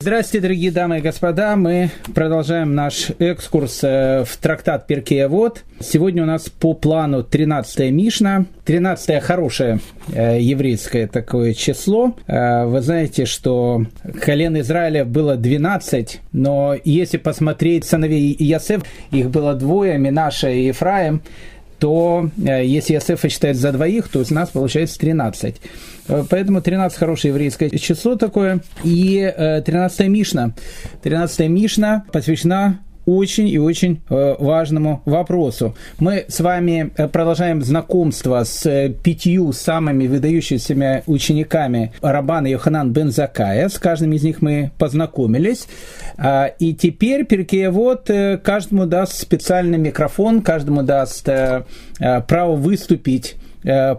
Здравствуйте, дорогие дамы и господа. Мы продолжаем наш экскурс э, в трактат Перкея Вот. Сегодня у нас по плану 13 Мишна. 13 хорошее э, еврейское такое число. Э, вы знаете, что колен Израиля было 12, но если посмотреть сыновей Иосиф, их было двое, Минаша и Ефраим, то если Иосифа считать за двоих, то у нас получается 13. Э, поэтому 13 хорошее еврейское число такое. И 13 э, Мишна. 13 Мишна посвящена очень и очень э, важному вопросу. Мы с вами продолжаем знакомство с пятью самыми выдающимися учениками Рабана Йоханан бен Закая. С каждым из них мы познакомились. А, и теперь Перкеевод каждому даст специальный микрофон, каждому даст право выступить Э,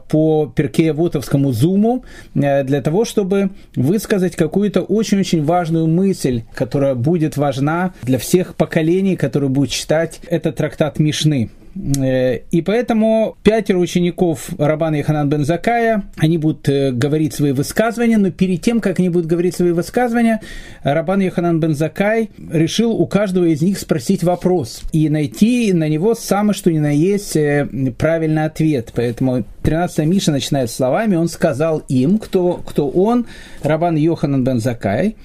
по перкеевотовскому зуму э, для того, чтобы высказать какую-то очень-очень важную мысль, которая будет важна для всех поколений, которые будут читать этот трактат Мишны. Э, и поэтому пятеро учеников Рабана и Ханан бен Закая, они будут э, говорить свои высказывания, но перед тем, как они будут говорить свои высказывания, Рабан Йоханан бен Закай решил у каждого из них спросить вопрос и найти на него самое что ни на есть э, правильный ответ. Поэтому 13 Миша начинает словами, он сказал им, кто, кто он, Рабан Йоханан бен Закай,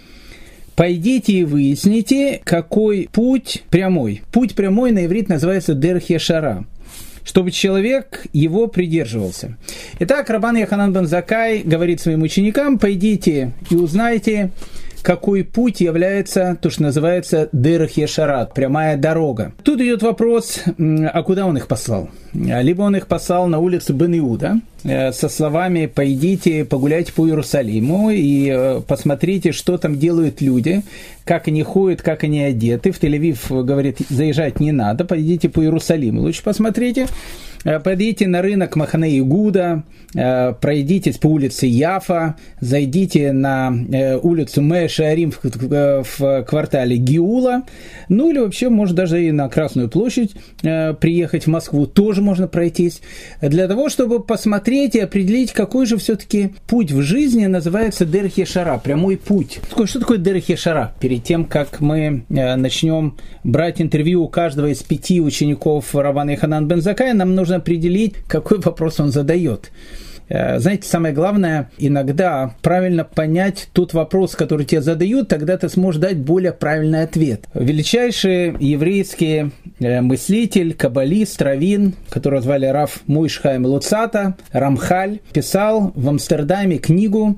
Пойдите и выясните, какой путь прямой. Путь прямой на иврит называется Дерхешара чтобы человек его придерживался. Итак, Рабан Яханан бен Закай говорит своим ученикам, пойдите и узнайте, какой путь является то, что называется Дерах Ешарат, прямая дорога. Тут идет вопрос, а куда он их послал? Либо он их послал на улицу бен Иуда, э, со словами «пойдите, погуляйте по Иерусалиму и э, посмотрите, что там делают люди, как они ходят, как они одеты». В Тель-Авив говорит, заезжать не надо, пойдите по Иерусалиму, лучше посмотрите. Э, Пойдите на рынок Махане Игуда, э, пройдитесь по улице Яфа, зайдите на э, улицу Мэшарим в квартале Гиула, ну или вообще, может, даже и на Красную площадь приехать в Москву, тоже можно пройтись, для того, чтобы посмотреть и определить, какой же все-таки путь в жизни называется Дерхи Шара, прямой путь. Что такое Дерхи Шара? Перед тем, как мы начнем брать интервью у каждого из пяти учеников Равана Ханан Бензакая, нам нужно определить, какой вопрос он задает. Э, знаете, самое главное, иногда правильно понять тот вопрос, который тебе задают, тогда ты сможешь дать более правильный ответ. Величайший еврейский э, мыслитель, каббалист, равин, которого звали Раф Муишхайм Луцата, Рамхаль, писал в Амстердаме книгу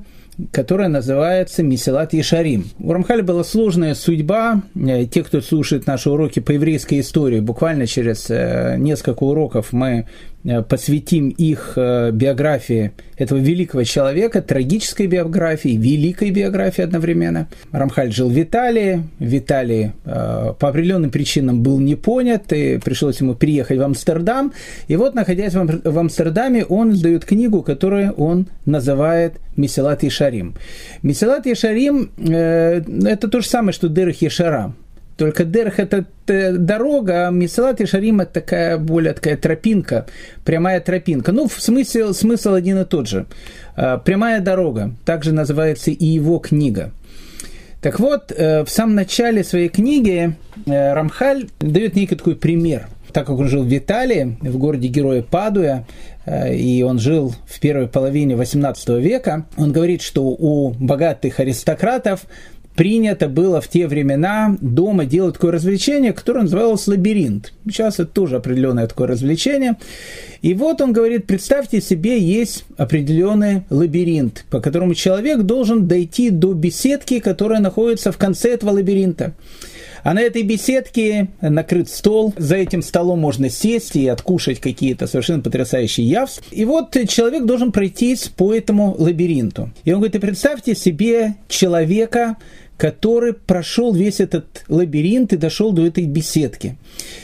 которая называется Месилат Ешарим. У Рамхаля была сложная судьба. Э, те, кто слушает наши уроки по еврейской истории, буквально через несколько уроков мы Э, посвятим их э, биографии этого великого человека, трагической биографии, великой биографии одновременно. Рамхаль жил в Италии, в э, по определенным причинам был не понят, и пришлось ему переехать в Амстердам. И вот, находясь в Амстердаме, он издает книгу, которую он называет «Месилат Ишарим». «Месилат Ишарим» – это то же самое, что «Дерах Ешарам». Только Дерх – это дорога, а Мисалат и Шарим – это такая более такая тропинка, прямая тропинка. Ну, в смысле, смысл один и тот же. А, прямая дорога, также называется и его книга. Так вот, э, в самом начале своей книги э, Рамхаль дает некий такой пример. Так как он жил в Италии, в городе Героя Падуя, э, и он жил в первой половине XVIII века, он говорит, что у богатых аристократов принято было в те времена дома делать такое развлечение, которое называлось лабиринт. Сейчас это тоже определенное такое развлечение. И вот он говорит, представьте себе, есть определенный лабиринт, по которому человек должен дойти до беседки, которая находится в конце этого лабиринта. А на этой беседке накрыт стол. За этим столом можно сесть и откушать какие-то совершенно потрясающие явства. И вот человек должен пройтись по этому лабиринту. И он говорит, и представьте себе человека, который прошел весь этот лабиринт и дошел до этой беседки.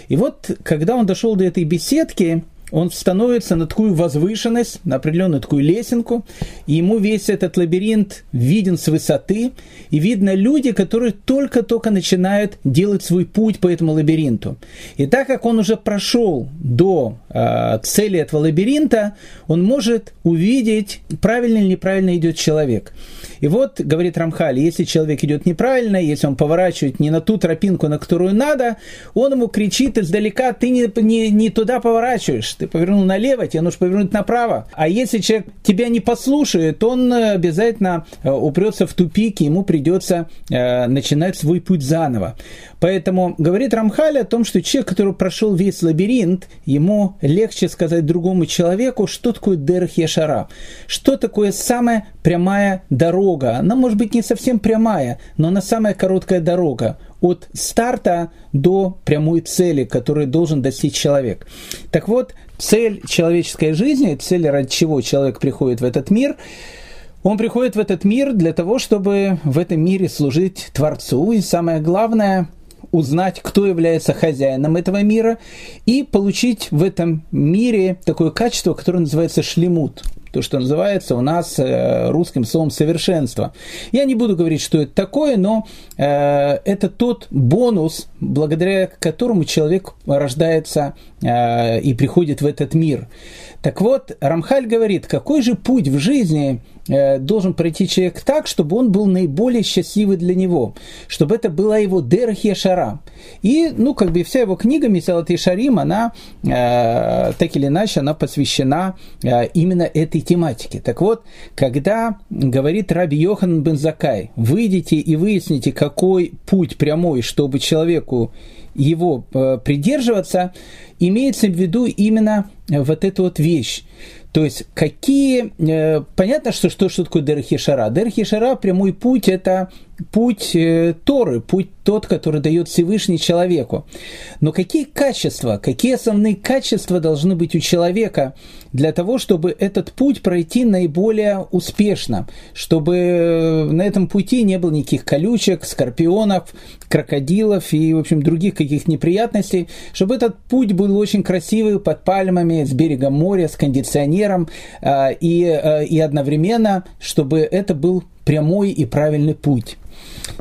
И вот, когда он дошел до этой беседки, он становится на такую возвышенность, на определенную такую лесенку, и ему весь этот лабиринт виден с высоты, и видно люди, которые только-только начинают делать свой путь по этому лабиринту. И так как он уже прошел до э, цели этого лабиринта, он может увидеть, правильно или неправильно идет человек. И вот, говорит Рамхаль, если человек идет неправильно, если он поворачивает не на ту тропинку, на которую надо, он ему кричит издалека, ты не, не, не туда поворачиваешь, ты повернул налево, тебе нужно повернуть направо. А если человек тебя не послушает, он обязательно э, упрется в тупик, и ему придется э, начинать свой путь заново. Поэтому говорит Рамхаль о том, что человек, который прошел весь лабиринт, ему легче сказать другому человеку, что такое Дерх Яшара, что такое самая прямая дорога. Она может быть не совсем прямая, но она самая короткая дорога от старта до прямой цели, которую должен достичь человек. Так вот, цель человеческой жизни, цель, ради чего человек приходит в этот мир, он приходит в этот мир для того, чтобы в этом мире служить Творцу. И самое главное, узнать, кто является хозяином этого мира, и получить в этом мире такое качество, которое называется шлемут то, что называется у нас э, русским словом совершенство. Я не буду говорить, что это такое, но э, это тот бонус, благодаря которому человек рождается э, и приходит в этот мир. Так вот, Рамхаль говорит, какой же путь в жизни э, должен пройти человек так, чтобы он был наиболее счастливый для него, чтобы это была его Дерах Шара. И, ну, как бы вся его книга Мисалат Шарим, она, э, так или иначе, она посвящена э, именно этой тематике. Так вот, когда говорит Раби Йохан Бензакай, выйдите и выясните, какой путь прямой, чтобы человеку его э, придерживаться, имеется в виду именно вот эту вот вещь. То есть, какие... Э, понятно, что, что, что такое Дерхишара. Дерхишара, прямой путь, это путь э, Торы, путь тот, который дает Всевышний человеку. Но какие качества, какие основные качества должны быть у человека для того, чтобы этот путь пройти наиболее успешно, чтобы э, на этом пути не было никаких колючек, скорпионов, крокодилов и, в общем, других каких-то неприятностей, чтобы этот путь был очень красивый, под пальмами, с берега моря, с кондиционером, э, и, и одновременно, чтобы это был прямой и правильный путь.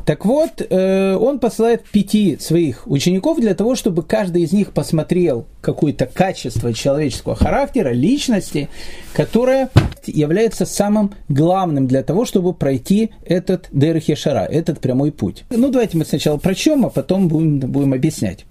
Так вот, э, он посылает пяти своих учеников для того, чтобы каждый из них посмотрел какое-то качество человеческого характера, личности, которое является самым главным для того, чтобы пройти этот Дерхешара, этот прямой путь. Ну, давайте мы сначала прочем, а потом будем, будем объяснять.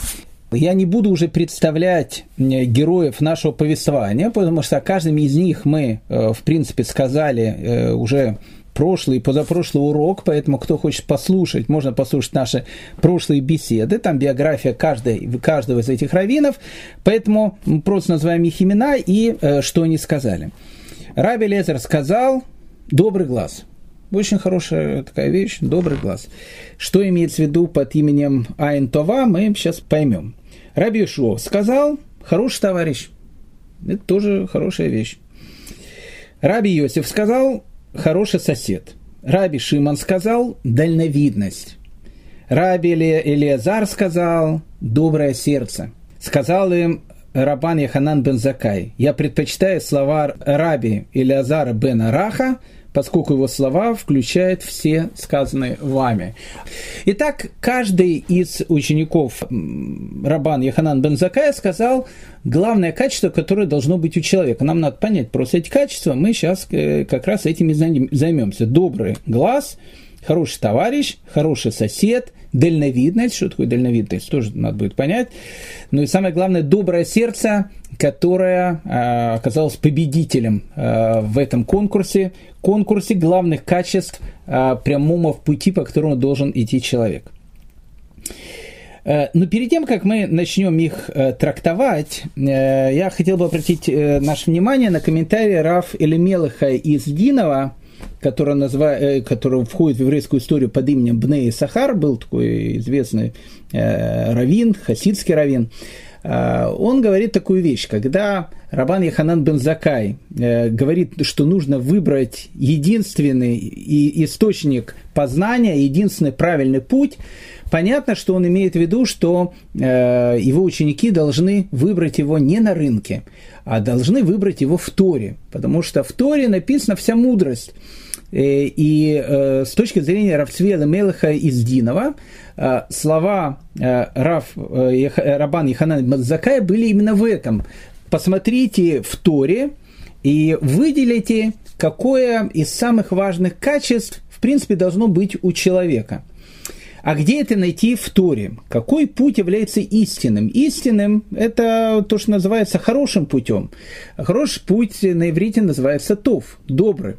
Я не буду уже представлять героев нашего повествования, потому что о каждом из них мы, э, в принципе, сказали э, уже прошлый позапрошлый урок, поэтому кто хочет послушать, можно послушать наши прошлые беседы, там биография каждой, каждого из этих раввинов, поэтому мы просто называем их имена и э, что они сказали. Раби Лезер сказал «добрый глаз». Очень хорошая такая вещь, добрый глаз. Что имеется в виду под именем Айн Това, мы сейчас поймем. Раби Шо сказал «хороший товарищ». Это тоже хорошая вещь. Раби Йосиф сказал хороший сосед. Раби Шиман сказал дальновидность. Раби Элиазар сказал доброе сердце. Сказал им Рабан Яханан бен Закай, я предпочитаю слова Раби Элиазара бен Араха поскольку его слова включают все сказанные вами. Итак, каждый из учеников Рабан Яханан бен Закая сказал главное качество, которое должно быть у человека. Нам надо понять просто эти качества, мы сейчас э, как раз этими займемся. Добрый глаз, хороший товарищ, хороший сосед, дальновидность, что такое дальновидность, тоже надо будет понять. Ну и самое главное, доброе сердце, которое э, оказалось победителем э, в этом конкурсе, конкурсе главных качеств э, прямого пути, по которому должен идти человек. Э, но перед тем, как мы начнем их э, трактовать, э, я хотел бы обратить наше внимание на комментарий Раф Элемелыха из Динова, который, называет, который входит в еврейскую историю под именем Бней Сахар, был такой известный равин, хасидский равин. он говорит такую вещь, когда Рабан Яханан бен Закай говорит, что нужно выбрать единственный источник познания, единственный правильный путь, понятно, что он имеет в виду, что его ученики должны выбрать его не на рынке, а должны выбрать его в Торе, потому что в Торе написана вся мудрость. Э, и э, с точки зрения Равцвела Мелаха из Динова, э, слова Рав, Рабан Яханан Мадзакая были именно в этом. Посмотрите в Торе и выделите, какое из самых важных качеств, в принципе, должно быть у человека. А где это найти в Торе? Какой путь является истинным? Истинным – это то, что называется хорошим путем. Хороший путь на иврите называется тов, добрый.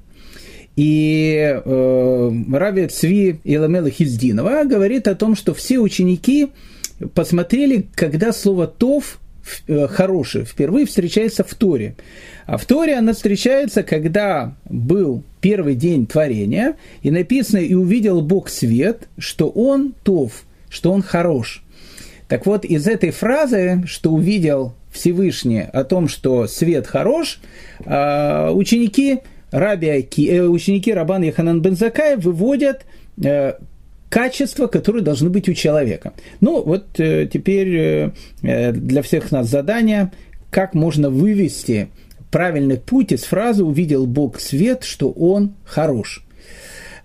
И э, Рави Цви Иламела Хиздинова говорит о том, что все ученики посмотрели, когда слово «тов» э, хороший впервые встречается в Торе. А в Торе она встречается, когда был первый день творения, и написано «И увидел Бог свет, что Он тов, что Он хорош». Так вот, из этой фразы, что увидел Всевышний о том, что свет хорош, э, ученики Раби э, ученики Рабан Яханан Бензакая выводят э, качества, которые должны быть у человека. Ну, вот э, теперь э, э для всех нас задание, как можно вывести правильный путь из фразы «увидел Бог свет, что Он хорош».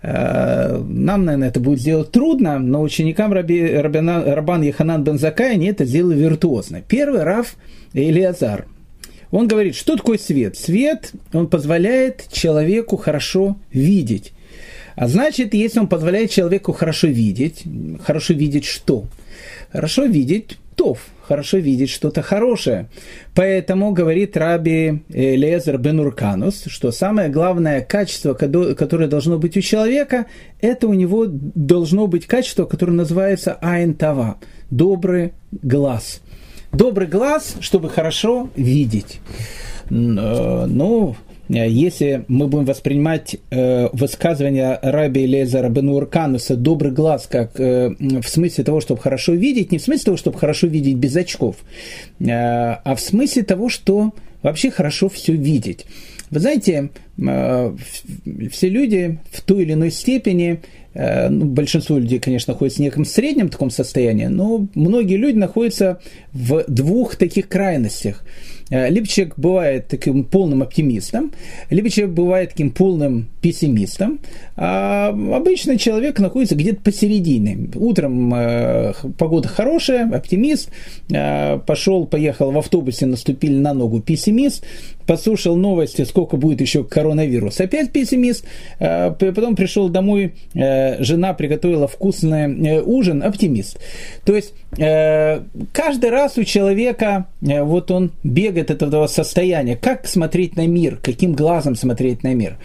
Э, нам, наверное, это будет сделать трудно, но ученикам Раби, Рабина, Рабан Яханан Бензакая они это сделали виртуозно. Первый Раф Илиазар – он говорит, что такое свет? Свет, он позволяет человеку хорошо видеть. А значит, если он позволяет человеку хорошо видеть, хорошо видеть что? Хорошо видеть тов, хорошо видеть что-то хорошее. Поэтому говорит Раби Лезер бен Урканус, что самое главное качество, которое должно быть у человека, это у него должно быть качество, которое называется айн добрый глаз – добрый глаз, чтобы хорошо видеть. Э, ну, если мы будем воспринимать э, высказывание Раби Лезера бен Уркануса «добрый глаз» как э, в смысле того, чтобы хорошо видеть, не в смысле того, чтобы хорошо видеть без очков, э, а в смысле того, что вообще хорошо все видеть. Вы знаете, э, все люди в той или иной степени Э, ну, большинство людей, конечно, находятся в неком среднем таком состоянии, но многие люди находятся в двух таких крайностях – Э, либо человек бывает таким полным оптимистом, либо человек бывает таким полным пессимистом, а обычно человек находится где-то посередине. Утром э, погода хорошая, оптимист, э, пошел, поехал в автобусе, наступили на ногу пессимист, послушал новости, сколько будет еще коронавирус, опять пессимист, э, потом пришел домой, э, жена приготовила вкусный э, ужин, оптимист. То есть э, каждый раз у человека, э, вот он бегает бегает от этого состояния. Как смотреть на мир? Каким глазом смотреть на мир?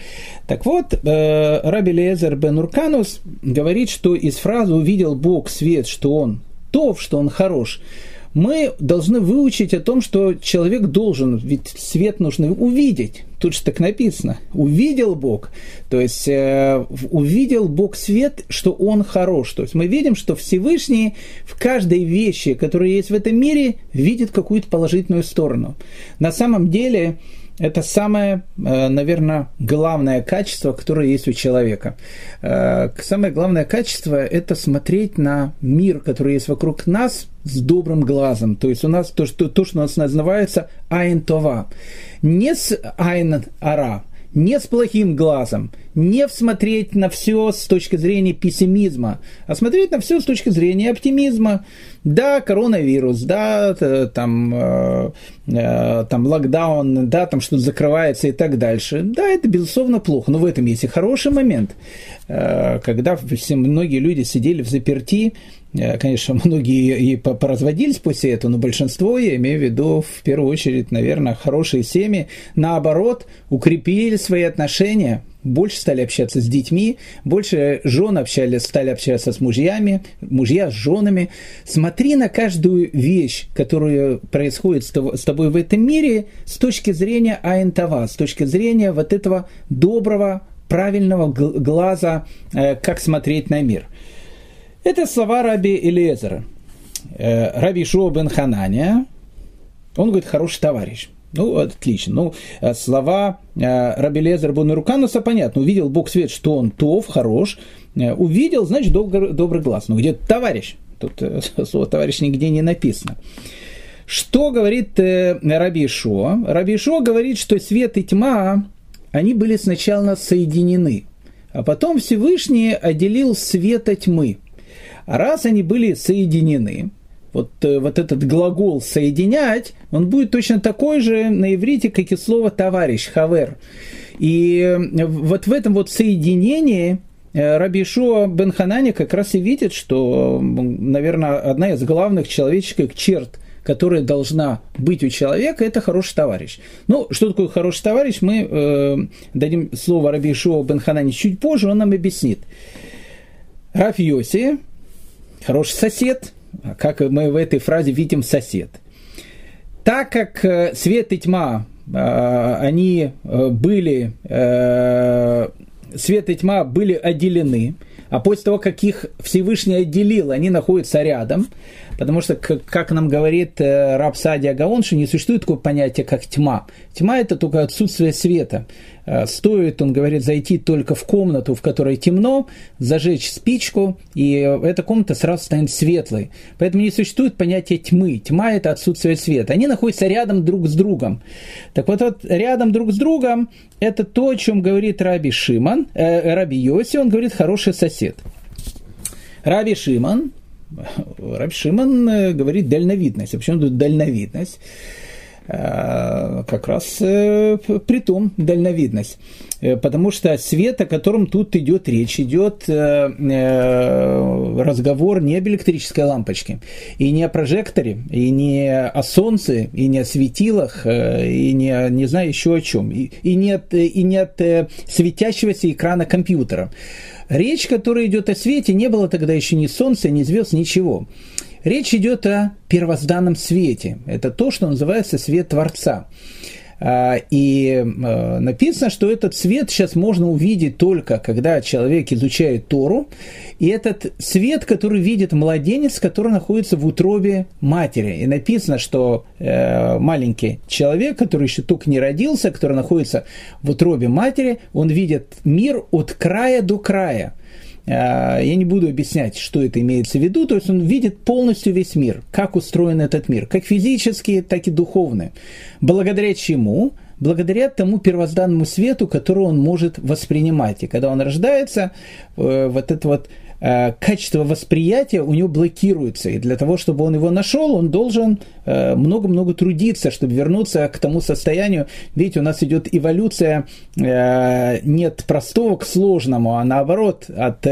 Так вот, э, Раби Лезер бен Урканус говорит, что из фразы «увидел Бог свет, что он тов, что он хорош», мы должны выучить о том, что человек должен, ведь свет нужно увидеть. Тут же так написано. Увидел Бог. То есть э, увидел Бог свет, что Он хорош. То есть мы видим, что Всевышний в каждой вещи, которая есть в этом мире, видит какую-то положительную сторону. На самом деле, это самое, э, наверное, главное качество, которое есть у человека. Э, самое главное качество – это смотреть на мир, который есть вокруг нас, с добрым глазом. То есть у нас то, что, то, что у нас называется айн това. Не с айн ара, не с плохим глазом, не смотреть на все с точки зрения пессимизма, а смотреть на все с точки зрения оптимизма. Да, коронавирус, да, там, э, э, там локдаун, да, там что-то закрывается и так дальше. Да, это безусловно плохо, но в этом есть и хороший момент, э, когда все, многие люди сидели в заперти, конечно, многие и поразводились после этого, но большинство, я имею в виду, в первую очередь, наверное, хорошие семьи, наоборот, укрепили свои отношения, больше стали общаться с детьми, больше жен общались, стали общаться с мужьями, мужья с женами. Смотри на каждую вещь, которая происходит с тобой в этом мире с точки зрения айнтова, с точки зрения вот этого доброго, правильного глаза, э, как смотреть на мир. Это слова раби Элиезера. Э, раби Шуа бен Хананя Он говорит, хороший товарищ. Ну, отлично. Ну, э, слова э, Рабелезер Бонарукануса понятно. Увидел Бог свет, что он тов, хорош. Увидел, значит, добрый, добрый глаз. Ну, где товарищ? Тут слово товарищ нигде не написано. Что говорит Раби Шо? Раби Шо говорит, что свет и тьма, они были сначала соединены, а потом Всевышний отделил свет от тьмы. А раз они были соединены, вот, э, вот этот глагол «соединять», он будет точно такой же на иврите, как и слово «товарищ», «хавер». И э, вот в этом вот соединении э, Раби Ишуа бен Ханани как раз и видит, что, наверное, одна из главных человеческих черт, которая должна быть у человека, это хороший товарищ. Ну, что такое хороший товарищ, мы э, дадим слово Раби Ишуа бен Ханани чуть позже, он нам объяснит. Раф Йоси, хороший сосед – как мы в этой фразе видим сосед. Так как э, свет и тьма, э, они э, были, свет и тьма были отделены, а после того, как их Всевышний отделил, они находятся рядом, потому что, как нам говорит раб Садия Гаон, что не существует такого понятия, как тьма. Тьма – это только отсутствие света. Э, стоит, он говорит, зайти только в комнату, в которой темно, зажечь спичку, и эта комната сразу станет светлой. Поэтому не существует понятия тьмы. Тьма – это отсутствие света. Они находятся рядом друг с другом. Так вот, вот рядом друг с другом – это то, о чем говорит Раби Шиман, э, Раби Йоси, он говорит «хороший сосед». Раби Шиман, Раби Шиман э, говорит дальновидность. А почему тут дальновидность? Как раз э, при том дальновидность. Э, потому что свет, о котором тут идет речь, идет разговор не об электрической лампочке, и не о прожекторе, и не о солнце, и не о светилах, и не, не знаю еще о чем, и, и, не от, и не от светящегося экрана компьютера. Речь, которая идет о свете, не было тогда еще ни солнца, ни звезд, ничего. Речь идет о первозданном свете. Это то, что называется свет Творца. А, и э, написано, что этот свет сейчас можно увидеть только, когда человек изучает Тору. И этот свет, который видит младенец, который находится в утробе матери. И написано, что э, маленький человек, который еще только не родился, который находится в утробе матери, он видит мир от края до края. А, я не буду объяснять, что это имеется в виду, то есть он видит полностью весь мир, как устроен этот мир, как физически, так и духовный. Благодаря чему? Благодаря тому первозданному свету, который он может воспринимать. И когда он рождается, э, вот это вот Э, качество восприятия у него блокируется. И для того, чтобы он его нашел, он должен э, много-много трудиться, чтобы вернуться к тому состоянию. Видите, у нас идет эволюция э, не от простого к сложному, а наоборот, от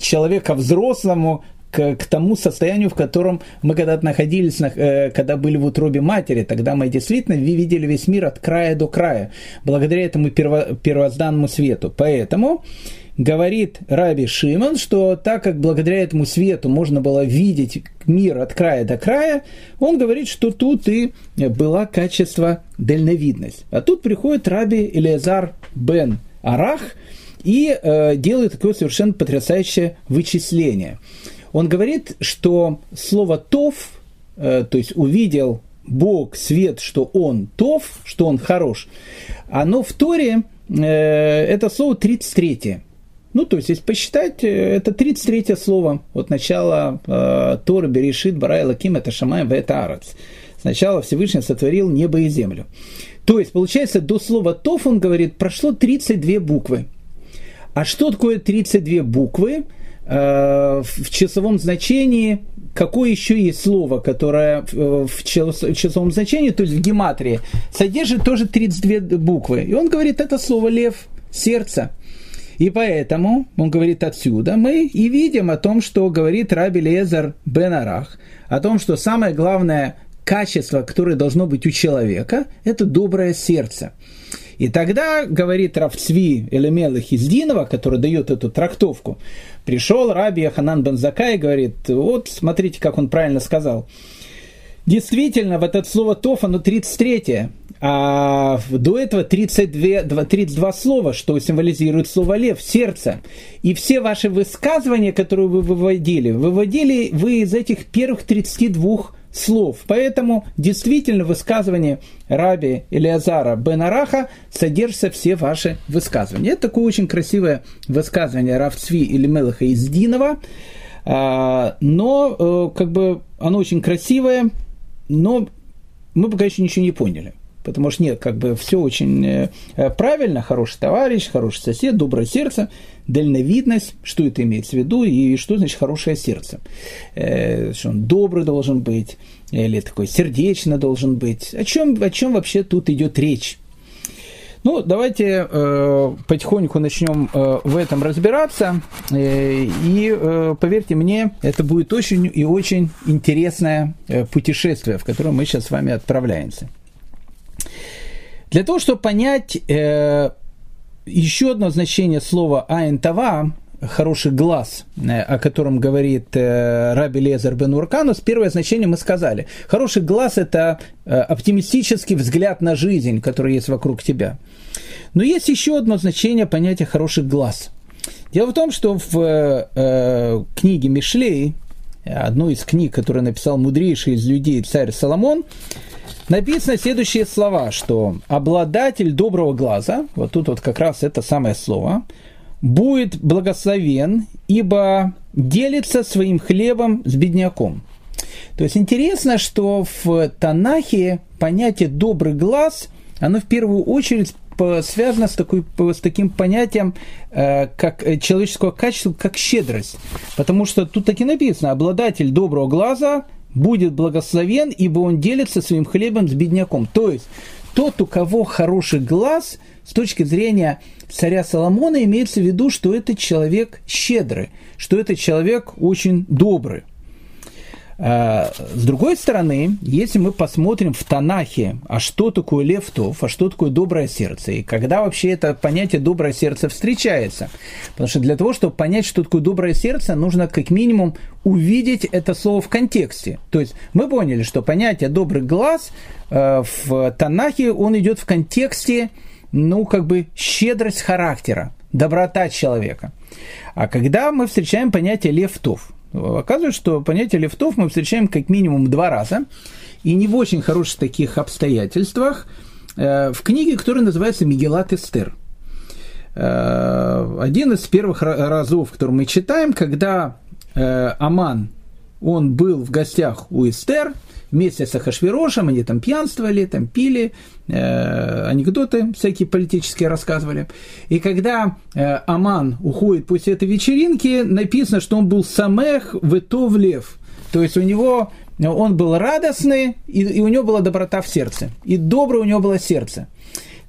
человека взрослому к, к тому состоянию, в котором мы когда-то находились, когда были в утробе матери. Тогда мы действительно видели весь мир от края до края, благодаря этому перво, первозданному свету. Поэтому говорит Раби Шимон, что так как благодаря этому свету можно было видеть мир от края до края, он говорит, что тут и была качество дальновидность. А тут приходит Раби Элиазар бен Арах и э, делает такое совершенно потрясающее вычисление. Он говорит, что слово «тов», э, то есть увидел Бог, свет, что он тов, что он хорош, оно в Торе, э, это слово 33 ну, то есть, если посчитать, э, это 33 слово от начала э, Торы, Берешит, Барай, Лаким, это Шамай, это. Сначала Всевышний сотворил небо и землю. То есть, получается, до слова «тов» он говорит, прошло 32 буквы. А что такое 32 буквы? Э, в часовом значении какое еще есть слово, которое э, в часовом значении, то есть в гематрии, содержит тоже 32 буквы. И он говорит, это слово «лев», «сердце». И поэтому, он говорит отсюда, мы и видим о том, что говорит Раби Лезар Бен Арах, о том, что самое главное качество, которое должно быть у человека, это доброе сердце. И тогда, говорит Равцви Элемелых из Динова, который дает эту трактовку, пришел Раби Аханан Бензакай и говорит, вот смотрите, как он правильно сказал. Действительно, в это слово «тоф» оно 33 а до этого 32, 32 слова, что символизирует слово «лев», сердце. И все ваши высказывания, которые вы выводили, выводили вы из этих первых 32 слов. Поэтому действительно высказывание раби Илиазара бен Араха содержатся все ваши высказывания. Это такое очень красивое высказывание Равцви или Мелаха из Динова, а, но э, как бы оно очень красивое, но мы пока еще ничего не поняли. Потому что нет, как бы все очень э, правильно, хороший товарищ, хороший сосед, доброе сердце, дальновидность, что это имеется в виду и что значит хорошее сердце. Э, что он добрый должен быть, или такой сердечно должен быть. О чем, о чем вообще тут идет речь? Ну, давайте э, потихоньку начнем э, в этом разбираться. Э, и э, поверьте мне, это будет очень и очень интересное э, путешествие, в которое мы сейчас с вами отправляемся. Для того, чтобы понять э, еще одно значение слова «айн-тава», хороший глаз, э, о котором говорит э, Раби Лезер бен Урканус, первое значение мы сказали. Хороший глаз – это э, оптимистический взгляд на жизнь, который есть вокруг тебя. Но есть еще одно значение понятия «хороший глаз». Дело в том, что в книге Мишлей, одной из книг, которую написал мудрейший из людей царь Соломон, написано следующие слова, что обладатель доброго глаза, вот тут вот как раз это самое слово, будет благословен, ибо делится своим хлебом с бедняком. То есть интересно, что в Танахе понятие «добрый глаз», оно в первую очередь связано с, такой, с таким понятием, э, как человеческого качества, как щедрость. Потому что тут таки написано, обладатель доброго глаза будет благословен, ибо он делится своим хлебом с бедняком. То есть, тот, у кого хороший глаз, с точки зрения царя Соломона, имеется в виду, что это человек щедрый, что это человек очень добрый. А, с другой стороны, если мы посмотрим в Танахе, а что такое левтов, а что такое доброе сердце, и когда вообще это понятие доброе сердце встречается. Потому что для того, чтобы понять, что такое доброе сердце, нужно как минимум увидеть это слово в контексте. То есть мы поняли, что понятие добрый глаз э, в Танахе, он идет в контексте, ну, как бы щедрость характера, доброта человека. А когда мы встречаем понятие левтов, Оказывается, что понятие лифтов мы встречаем как минимум два раза, и не в очень хороших таких обстоятельствах, э, в книге, которая называется «Мегелат Эстер». Э, один из первых разов, который мы читаем, когда э, Аман, он был в гостях у Эстер – вместе с Ахашвирошем, они там пьянствовали, там пили, э, анекдоты всякие политические рассказывали. И когда э, Аман уходит после этой вечеринки, написано, что он был самех в лев. То есть у него он был радостный, и, и у него была доброта в сердце. И доброе у него было сердце.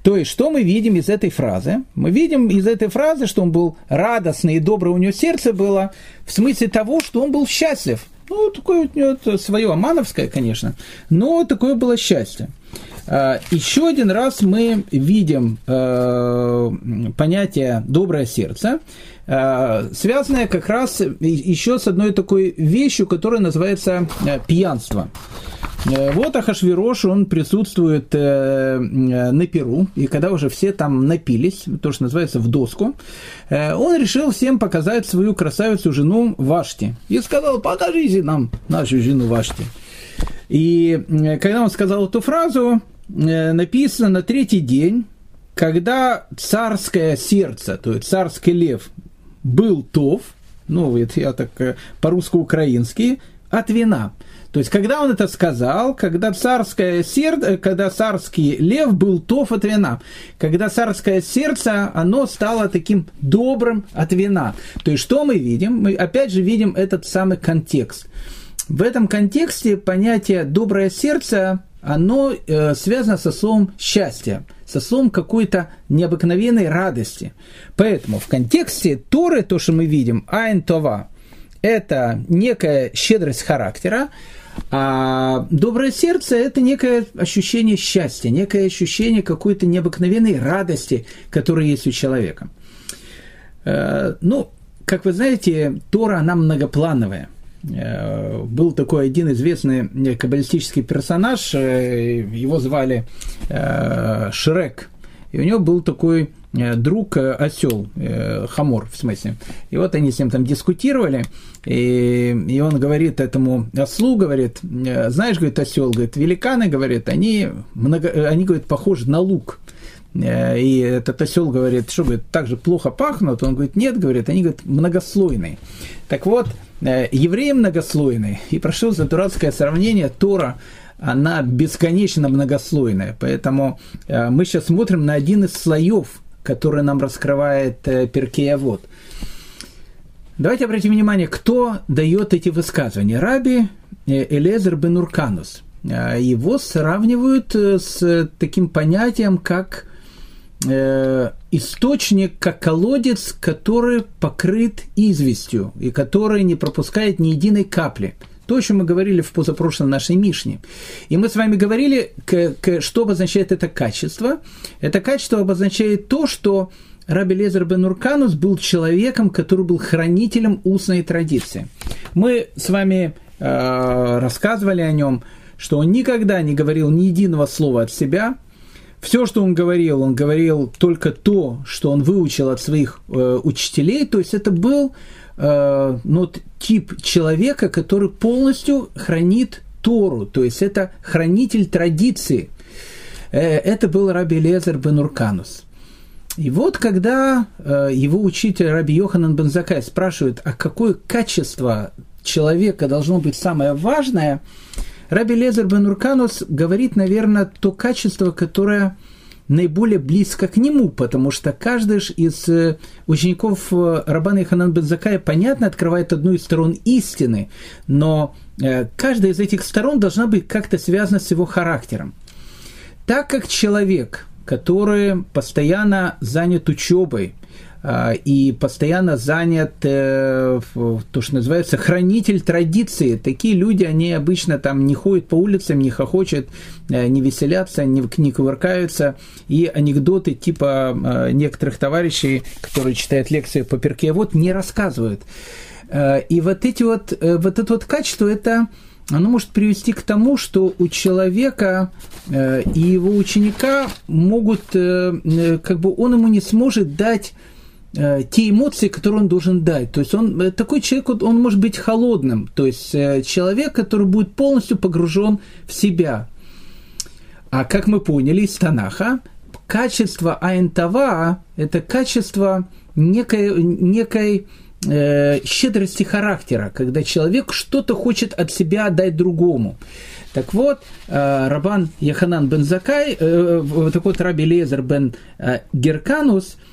То есть, что мы видим из этой фразы? Мы видим из этой фразы, что он был радостный и доброе у него сердце было, в смысле того, что он был счастлив. Ну, такое него свое амановское, конечно, но такое было счастье. А, еще один раз мы видим э, понятие «доброе сердце», э, связанное как раз еще с одной такой вещью, которая называется э, пьянство. Э, вот Ахашвирош, он присутствует на Перу, и когда уже все там напились, то, что называется, в доску, он решил всем показать свою красавицу жену Вашти. И сказал, покажите нам нашу жену Вашти. И когда он сказал эту фразу, написано на третий день, когда царское сердце, то есть царский лев, был тов, ну, это я так по-русско-украински, от вина. То есть, когда он это сказал, когда царское сердце, когда царский лев был тов от вина, когда царское сердце, оно стало таким добрым от вина. То есть, что мы видим? Мы опять же видим этот самый контекст. В этом контексте понятие «доброе сердце» оно э, связано со словом «счастье», со словом какой-то необыкновенной радости. Поэтому в контексте Торы, то, что мы видим, «айн това», это некая щедрость характера, а доброе сердце – это некое ощущение счастья, некое ощущение какой-то необыкновенной радости, которая есть у человека. Э, ну, как вы знаете, Тора, она многоплановая. Э, был такой один известный каббалистический персонаж, э, его звали Шрек. и у него был такой Э, друг э, осел, э, хамор в смысле. И вот они с ним там дискутировали, и, и он говорит этому ослу, говорит, знаешь, говорит, осел, говорит, великаны, говорит, они, много, они говорит, похожи на лук. И этот осел говорит, что, говорит, так же плохо пахнут? Он говорит, нет, говорит, они, говорит, многослойные. Так вот, евреи многослойные, и прошу за дурацкое сравнение, Тора она бесконечно многослойная. Поэтому мы сейчас смотрим на один из слоев который нам раскрывает э, Перкея Вот. Давайте обратим внимание, кто дает эти высказывания. Раби э, Элезер бен Урканус. Э, его сравнивают с таким понятием, как источник, как колодец, который покрыт известью и который не пропускает ни единой капли – то, о чем мы говорили в позапрошлой нашей Мишне. И мы с вами говорили, что обозначает это качество. Это качество обозначает то, что Раби Лезер бен Урканус был человеком, который был хранителем устной традиции. Мы с вами э, рассказывали о нем, что он никогда не говорил ни единого слова от себя. Все, что он говорил, он говорил только то, что он выучил от своих э, учителей. То есть это был э, ну, тип человека, который полностью хранит Тору, то есть это хранитель традиции. Э, это был Раби Лезер бен Урканус. И вот когда э, его учитель Раби Йоханан бен Закай спрашивает, а какое качество человека должно быть самое важное, Раби Лезер бен Урканус говорит, наверное, то качество, которое – наиболее близко к нему, потому что каждый из э, учеников э, Рабана Иханан Бензакая, понятно, открывает одну из сторон истины, но э, каждая из этих сторон должна быть как-то связана с его характером. Так как человек, который постоянно занят учебой, и постоянно занят э, то, что называется хранитель традиции. Такие люди, они обычно там не ходят по улицам, не хохочут, э, не веселятся, не, не кувыркаются. И анекдоты типа э, некоторых товарищей, которые читают лекции по перке, вот не рассказывают. И вот эти вот, вот это вот качество, это оно может привести к тому, что у человека и его ученика могут, как бы он ему не сможет дать те эмоции, которые он должен дать. То есть он э, такой человек, он может быть холодным, то есть э, человек, который будет полностью погружен в себя. А как мы поняли из Танаха, качество Айнтава – это качество некой, некой э, щедрости характера, когда человек что-то хочет от себя отдать другому. Так вот, э, Рабан Яханан бен Закай, э, так вот Раби Лезер бен э, Герканус – Э,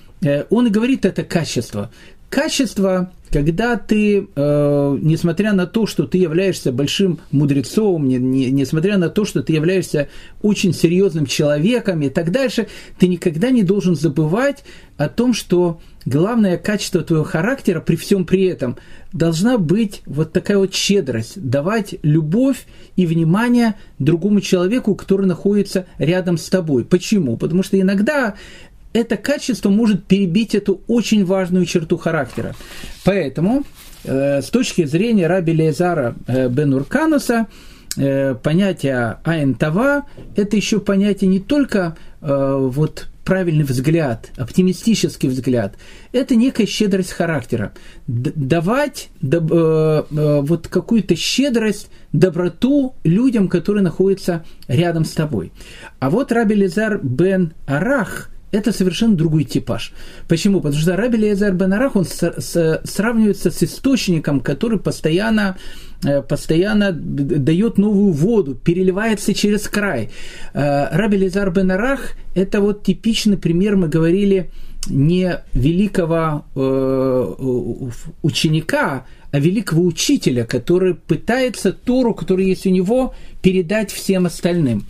он и говорит это качество. Качество, когда ты, э, несмотря на то, что ты являешься большим мудрецом, не, не, несмотря на то, что ты являешься очень серьезным человеком и так дальше, ты никогда не должен забывать о том, что главное качество твоего характера при всем при этом должна быть вот такая вот щедрость, давать любовь и внимание другому человеку, который находится рядом с тобой. Почему? Потому что иногда это качество может перебить эту очень важную черту характера. Поэтому э, с точки зрения Раби Лезара э, бен э, понятие Айн-Тава – это еще понятие не только э, вот правильный взгляд, оптимистический взгляд. Это некая щедрость характера. Д- давать доб- э, э, вот какую-то щедрость, доброту людям, которые находятся рядом с тобой. А вот Раби Лизар бен Арах – это совершенно другой типаж. Почему? Потому что Раби Лезар бен Арах, он с, с, сравнивается с источником, который постоянно, э, постоянно дает новую воду, переливается через край. Э, Раби Лезар бен Арах – это вот типичный пример, мы говорили, не великого э, ученика, а великого учителя, который пытается Тору, которая есть у него, передать всем остальным.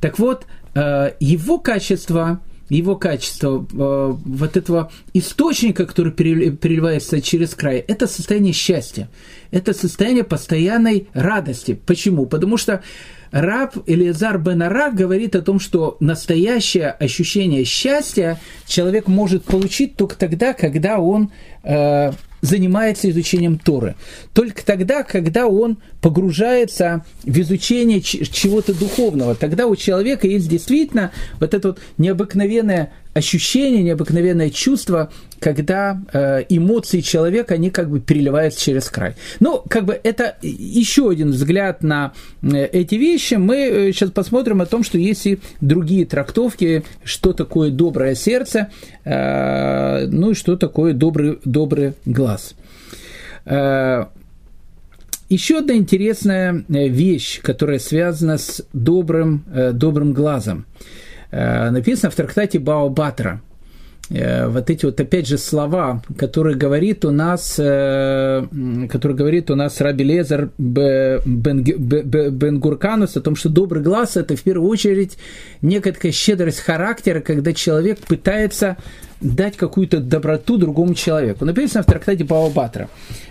Так вот, его качество – его качество, э, вот этого источника, который переливается через край, это состояние счастья, это состояние постоянной радости. Почему? Потому что раб Элизар бен Арак говорит о том, что настоящее ощущение счастья человек может получить только тогда, когда он э, занимается изучением Торы. Только тогда, когда он погружается в изучение чего-то духовного, тогда у человека есть действительно вот это вот необыкновенное ощущение, необыкновенное чувство, когда э, эмоции человека, они как бы переливаются через край. Ну, как бы это еще один взгляд на э, эти вещи. Мы сейчас посмотрим о том, что есть и другие трактовки, что такое доброе сердце, э, ну и что такое добрый, добрый глаз. Э, еще одна интересная э, вещь, которая связана с добрым, э, добрым глазом. Написано в трактате Баобатра. Вот эти вот опять же слова, которые говорит у нас, который говорит у нас Раби Лезар Бен Гурканус о том, что добрый глаз – это в первую очередь некая такая щедрость характера, когда человек пытается дать какую-то доброту другому человеку. Написано в трактате Павла Батра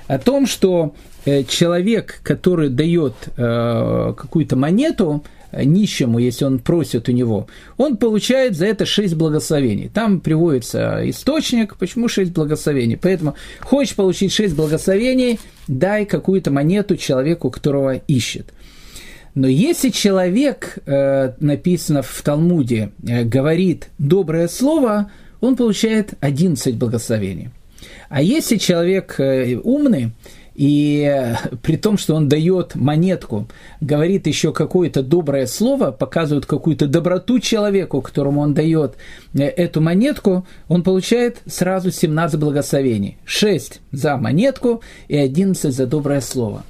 о том, что э, человек, который дает э, какую-то монету э, нищему, если он просит у него, он получает за это шесть благословений. Там приводится источник, почему шесть благословений. Поэтому хочешь получить шесть благословений, дай какую-то монету человеку, которого ищет. Но если человек, написано в Талмуде, говорит доброе слово – он получает 11 благословений. А если человек э, умный, и э, при том, что он дает монетку, говорит еще какое-то доброе слово, показывает какую-то доброту человеку, которому он дает э, эту монетку, он получает сразу 17 благословений. 6 за монетку и 11 за доброе слово.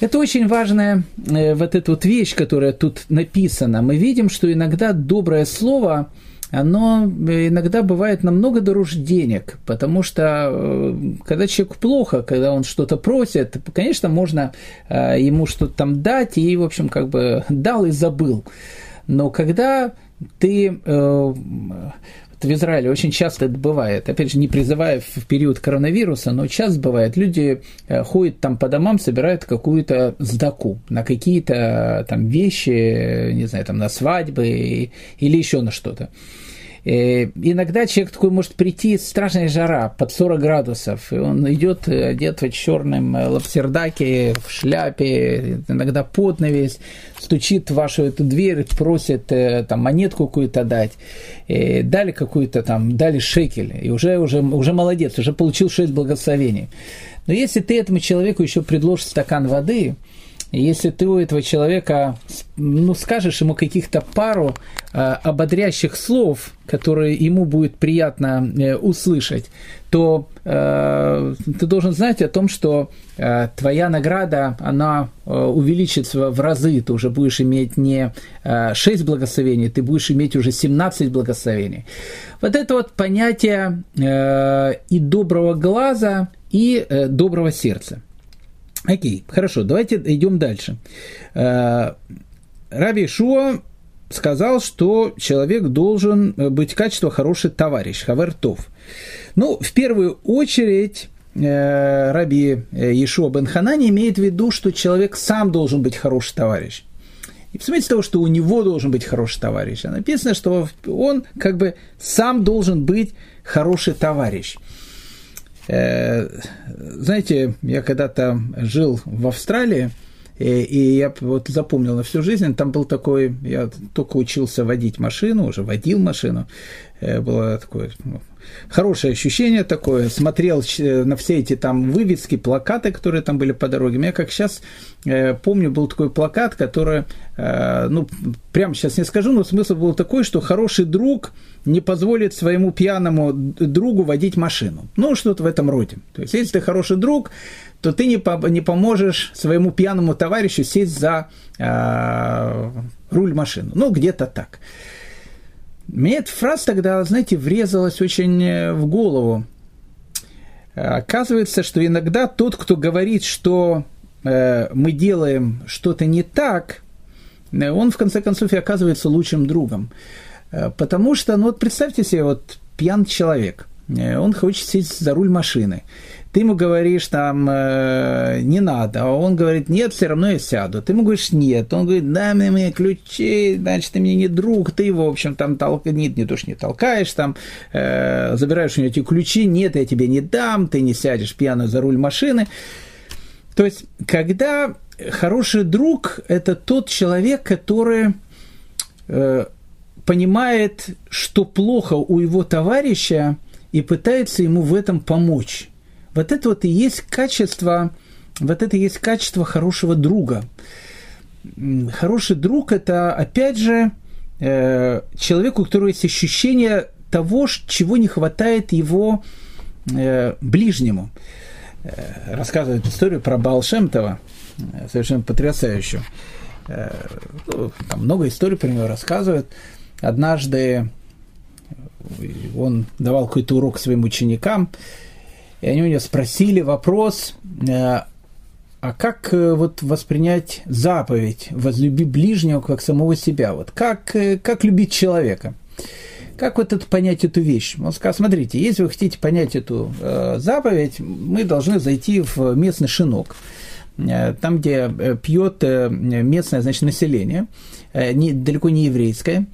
Это очень важная вот эта вот вещь, которая тут написана. Мы видим, что иногда доброе слово – оно иногда бывает намного дороже денег, потому что э, когда человеку плохо, когда он что-то просит, конечно, можно э, ему что-то там дать, и, в общем, как бы дал и забыл. Но когда ты э, в Израиле очень часто это бывает, опять же, не призывая в период коронавируса, но часто бывает, люди ходят там по домам, собирают какую-то сдаку на какие-то там вещи, не знаю, там на свадьбы или еще на что-то. Э, иногда человек такой может прийти, страшная жара, под 40 градусов, и он идет одет в черном э, лапсердаке, в шляпе, иногда потный весь, стучит в вашу эту дверь, просит э, там монетку какую-то дать, и дали какую-то там, дали шекель, и уже, уже, уже молодец, уже получил 6 благословений. Но если ты этому человеку еще предложишь стакан воды, если ты у этого человека, ну, скажешь ему каких-то пару э, ободрящих слов, которые ему будет приятно э, услышать, то э, ты должен знать о том, что э, твоя награда, она э, увеличится в разы. Ты уже будешь иметь не э, 6 благословений, ты будешь иметь уже 17 благословений. Вот это вот понятие э, и доброго глаза, и э, доброго сердца. Окей, хорошо, давайте идем дальше. Э, Раби Шуа сказал, что человек должен быть качество хороший товарищ, хавертов. Ну, в первую очередь, э, Раби Ешуа бен Ханани имеет в виду, что человек сам должен быть хороший товарищ. И смысле того, что у него должен быть хороший товарищ. А написано, что он как бы сам должен быть хороший товарищ. Э, знаете, я когда-то жил в Австралии, и, и я вот запомнил на всю жизнь, там был такой, я только учился водить машину, уже водил машину, э, было такое ну, хорошее ощущение такое, смотрел на все эти там вывески, плакаты, которые там были по дороге. Я как сейчас э, помню, был такой плакат, который, э, ну, прямо сейчас не скажу, но смысл был такой, что хороший друг не позволит своему пьяному другу водить машину. Ну, что-то в этом роде. То есть, если ты хороший друг, то ты не, не поможешь своему пьяному товарищу сесть за э, руль машины. Ну, где-то так. Мне эта фраза тогда, знаете, врезалась очень э, в голову. Оказывается, что иногда тот, кто говорит, что э, мы делаем что-то не так, э, он в конце концов и оказывается лучшим другом. Э, потому что, ну вот представьте себе, вот пьян человек, э, он хочет сесть за руль машины ты ему говоришь там э, не надо, а он говорит нет, все равно я сяду. Ты ему говоришь нет, он говорит дай мне мои ключи, значит ты мне не друг, ты его в общем там толк... нет, не то что не толкаешь там, э, забираешь у него эти ключи, нет, я тебе не дам, ты не сядешь пьяно за руль машины. То есть, когда хороший друг – это тот человек, который э, понимает, что плохо у его товарища и пытается ему в этом помочь. Вот это вот и есть качество, вот это и есть качество хорошего друга. Хороший друг – это, опять же, э, человек, у которого есть ощущение того, чего не хватает его э, ближнему. Э, рассказывает историю про Балшемтова, совершенно потрясающую. Ну, там много историй про него рассказывают. Однажды он давал какой-то урок своим ученикам, и они у него спросили вопрос, а как э, вот воспринять заповедь «возлюби ближнего, как самого себя»? Вот как, э, как любить человека? Как вот это понять эту вещь? Он сказал, смотрите, если вы хотите понять эту э, заповедь, мы должны зайти в местный шинок, э, там, где пьет э, местное, значит, население, э, не, далеко не еврейское,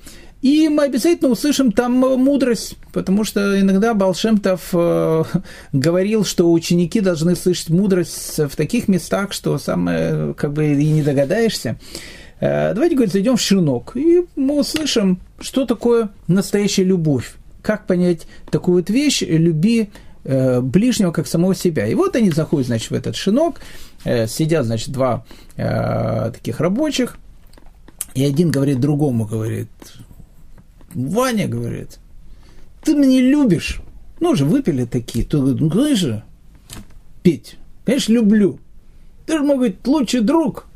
и мы обязательно услышим там мудрость, потому что иногда Балшемтов э, говорил, что ученики должны слышать мудрость в таких местах, что сам э, как бы и не догадаешься. Э, давайте, говорит, зайдем в Ширнок, и мы услышим, что такое настоящая любовь. Как понять такую вот вещь, люби э, ближнего, как самого себя. И вот они заходят, значит, в этот шинок, сидят, значит, два таких рабочих, и один говорит другому, говорит, Ваня, говорит, ты меня любишь. Ну, уже выпили такие. То говорит, ну, конечно, Петь, конечно, люблю. Ты же мой, говорит, лучший друг.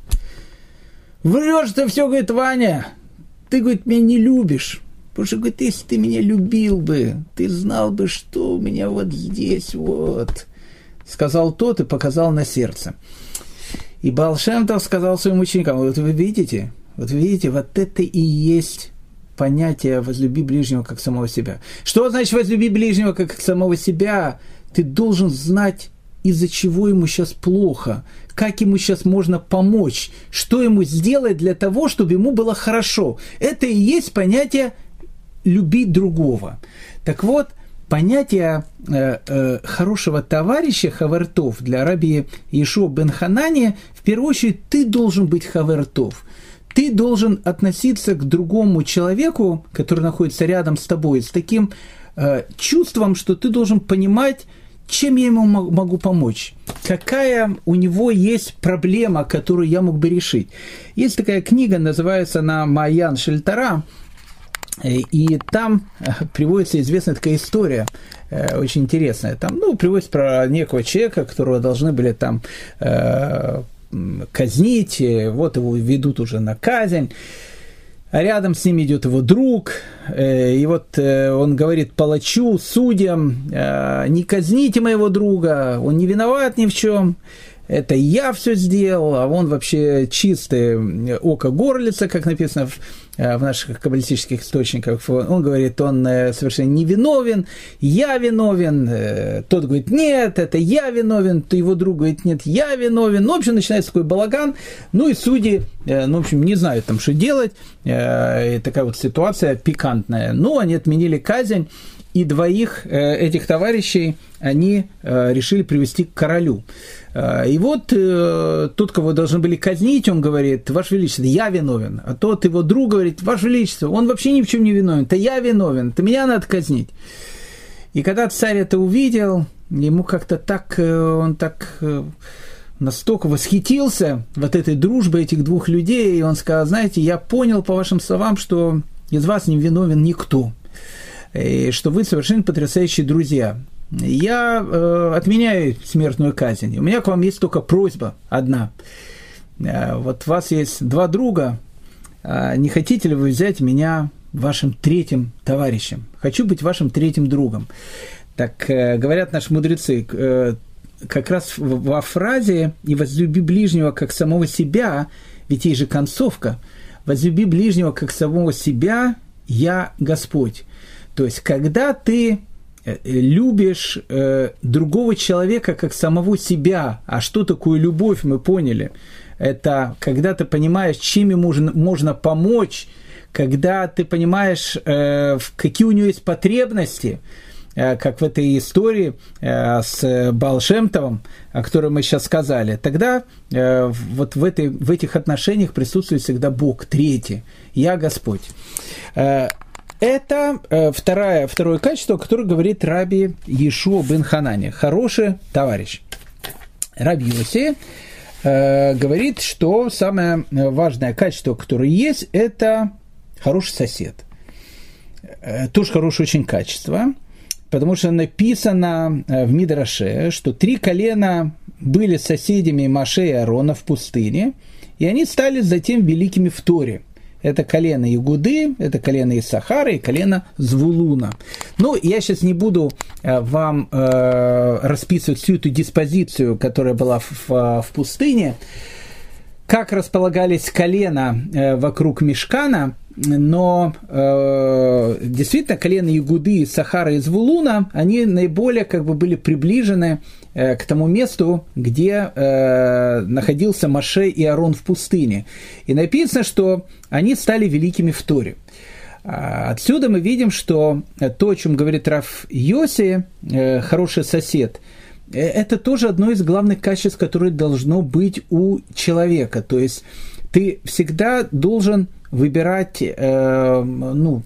Врешь ты все, говорит, Ваня. Ты, говорит, меня не любишь. Потому что, говорит, если ты меня любил бы, ты знал бы, что у меня вот здесь вот. Сказал тот и показал на сердце. И Балшемтов сказал своим ученикам, вот вы видите, вот видите, вот это и есть понятие «возлюби ближнего как самого себя». Что значит «возлюби ближнего как самого себя»? Ты должен знать, из-за чего ему сейчас плохо, как ему сейчас можно помочь, что ему сделать для того, чтобы ему было хорошо. Это и есть понятие «любить другого». Так вот, понятие э, э, хорошего товарища Хавертов для раби Ишо бен Ханани, в первую очередь, ты должен быть Хавертов – ты должен относиться к другому человеку, который находится рядом с тобой, с таким э, чувством, что ты должен понимать, чем я ему могу помочь, какая у него есть проблема, которую я мог бы решить. Есть такая книга, называется она «Майян Шельтара», э, и там э, приводится известная такая история, э, очень интересная. Там, ну, приводится про некого человека, которого должны были там казнить, вот его ведут уже на казнь, а рядом с ним идет его друг, э, и вот э, он говорит палачу, судьям, «Э, не казните моего друга, он не виноват ни в чем, это я все сделал, а он вообще чистое око горлица, как написано э, в наших каббалистических источниках. Он говорит, он э, совершенно невиновен, я виновен. Э, тот говорит, нет, это я виновен. То его друг говорит, нет, я виновен. Ну, в общем, начинается такой балаган. Ну, и судьи, ну, в общем, не знают там, что делать. И такая вот ситуация пикантная. Ну, они отменили казнь и двоих этих товарищей они решили привести к королю. А, и вот э, тот, кого должны были казнить, он говорит, Ваше Величество, я виновен. А тот его друг говорит, Ваше Величество, он вообще ни в чем не виновен, это я виновен, это меня надо казнить. И когда царь это увидел, ему как-то так, э, он так э, настолько восхитился вот этой дружбой этих двух людей, и он сказал, знаете, я понял по вашим словам, что из вас не виновен никто, и что вы совершенно потрясающие друзья я э, отменяю смертную казнь. У меня к вам есть только просьба одна. Э, вот у вас есть два друга, э, не хотите ли вы взять меня вашим третьим товарищем? Хочу быть вашим третьим другом. Так э, говорят наши мудрецы, э, как раз во фразе «и возлюби ближнего, как самого себя», ведь есть же концовка «возлюби ближнего, как самого себя, я Господь». То есть, когда ты любишь э, другого человека как самого себя. А что такое любовь, мы поняли. Это когда ты понимаешь, чем ему можно, можно помочь, когда ты понимаешь, э, какие у него есть потребности, э, как в этой истории э, с Балшемтовым, о которой мы сейчас сказали, тогда э, вот в, этой, в этих отношениях присутствует всегда Бог, третий, я Господь. Это э, второе, второе качество, которое говорит Раби Ешуа бен Ханане. Хороший товарищ. Раби Йоси э, говорит, что самое важное качество, которое есть, это хороший сосед. Э, тоже хорошее очень качество, потому что написано э, в Мидраше, что три колена были соседями Маше и Аарона в пустыне, и они стали затем великими в Торе – это колено Игуды, это колено Исахара и колено Звулуна. Ну, я сейчас не буду э, вам э, расписывать всю эту диспозицию, которая была в, в пустыне, как располагались колена э, вокруг Мешкана, но э, действительно колено Ягуды, Сахара и Звулуна, они наиболее как бы были приближены э, к тому месту, где э, находился Маше и Арон в пустыне. И написано, что они стали великими в Торе. А, отсюда мы видим, что то, о чем говорит Раф Йоси, э, хороший сосед, э, это тоже одно из главных качеств, которое должно быть у человека. То есть ты всегда должен выбирать э, ну,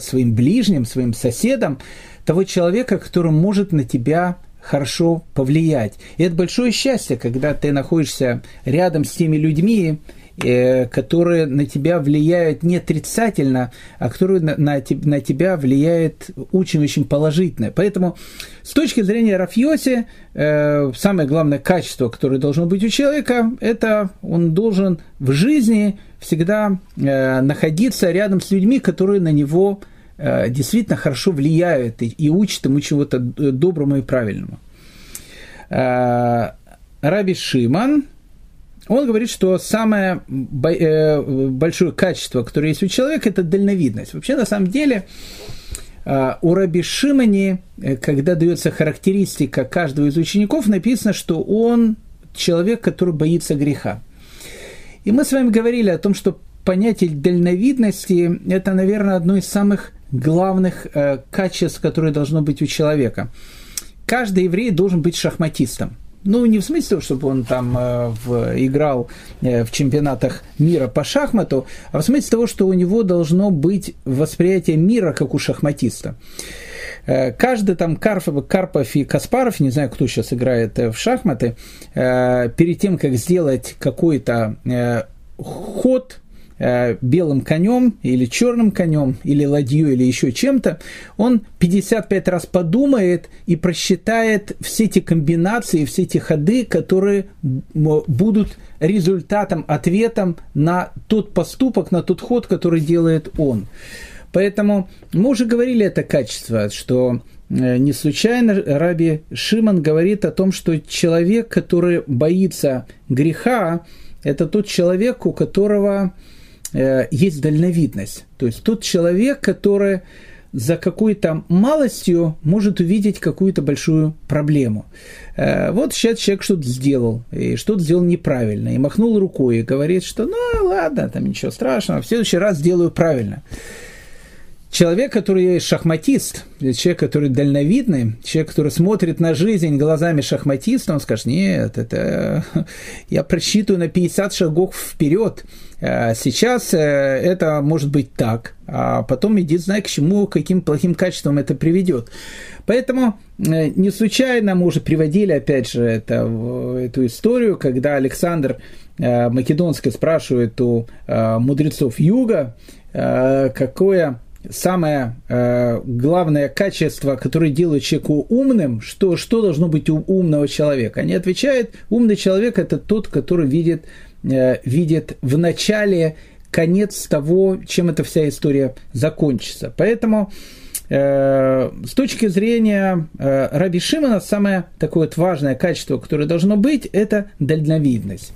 своим ближним, своим соседом того человека, который может на тебя хорошо повлиять. И это большое счастье, когда ты находишься рядом с теми людьми, Э, которые на тебя влияют не отрицательно, а которые на, на, на тебя влияют очень-очень положительно. Поэтому с точки зрения Рафьоси, э, самое главное качество, которое должно быть у человека, это он должен в жизни всегда э, находиться рядом с людьми, которые на него э, действительно хорошо влияют и, и учат ему чего-то доброму и правильному. Э, Раби Шиман – он говорит, что самое э, большое качество, которое есть у человека, это дальновидность. Вообще, на самом деле, э, у Раби Шимани, э, когда дается характеристика каждого из учеников, написано, что он человек, который боится греха. И мы с вами говорили о том, что понятие дальновидности – это, наверное, одно из самых главных качеств, которое должно быть у человека. Каждый еврей должен быть шахматистом – ну, не в смысле того, чтобы он там э, в, играл э, в чемпионатах мира по шахмату, а в смысле того, что у него должно быть восприятие мира как у шахматиста. Э, каждый там Карпов, Карпов и Каспаров, не знаю, кто сейчас играет э, в шахматы, э, перед тем, как сделать какой-то ход, Э, белым конем или черным конем, или ладью, или еще чем-то, он 55 раз подумает и просчитает все эти комбинации, все эти ходы, которые будут результатом, ответом на тот поступок, на тот ход, который делает он. Поэтому мы уже говорили это качество, что э, не случайно Раби Шиман говорит о том, что человек, который боится греха, это тот человек, у которого Э, есть дальновидность. То есть тот человек, который за какой-то малостью может увидеть какую-то большую проблему. Э, вот сейчас человек что-то сделал, и что-то сделал неправильно, и махнул рукой, и говорит, что ну ладно, там ничего страшного, в следующий раз сделаю правильно. Человек, который шахматист, человек, который дальновидный, человек, который смотрит на жизнь глазами шахматиста, он скажет, нет, это я просчитываю на 50 шагов вперед. Э, сейчас э, это может быть так, а потом иди знай, к чему, каким плохим качеством это приведет. Поэтому э, не случайно мы уже приводили, опять же, это, эту историю, когда Александр Македонский спрашивает у мудрецов Юга, какое самое главное качество, которое делает человеку умным, что, что должно быть у умного человека? Они отвечают, умный человек – это тот, который видит, видит в начале конец того, чем эта вся история закончится. Поэтому э, с точки зрения э, Раби Шимона самое такое вот важное качество, которое должно быть, это дальновидность.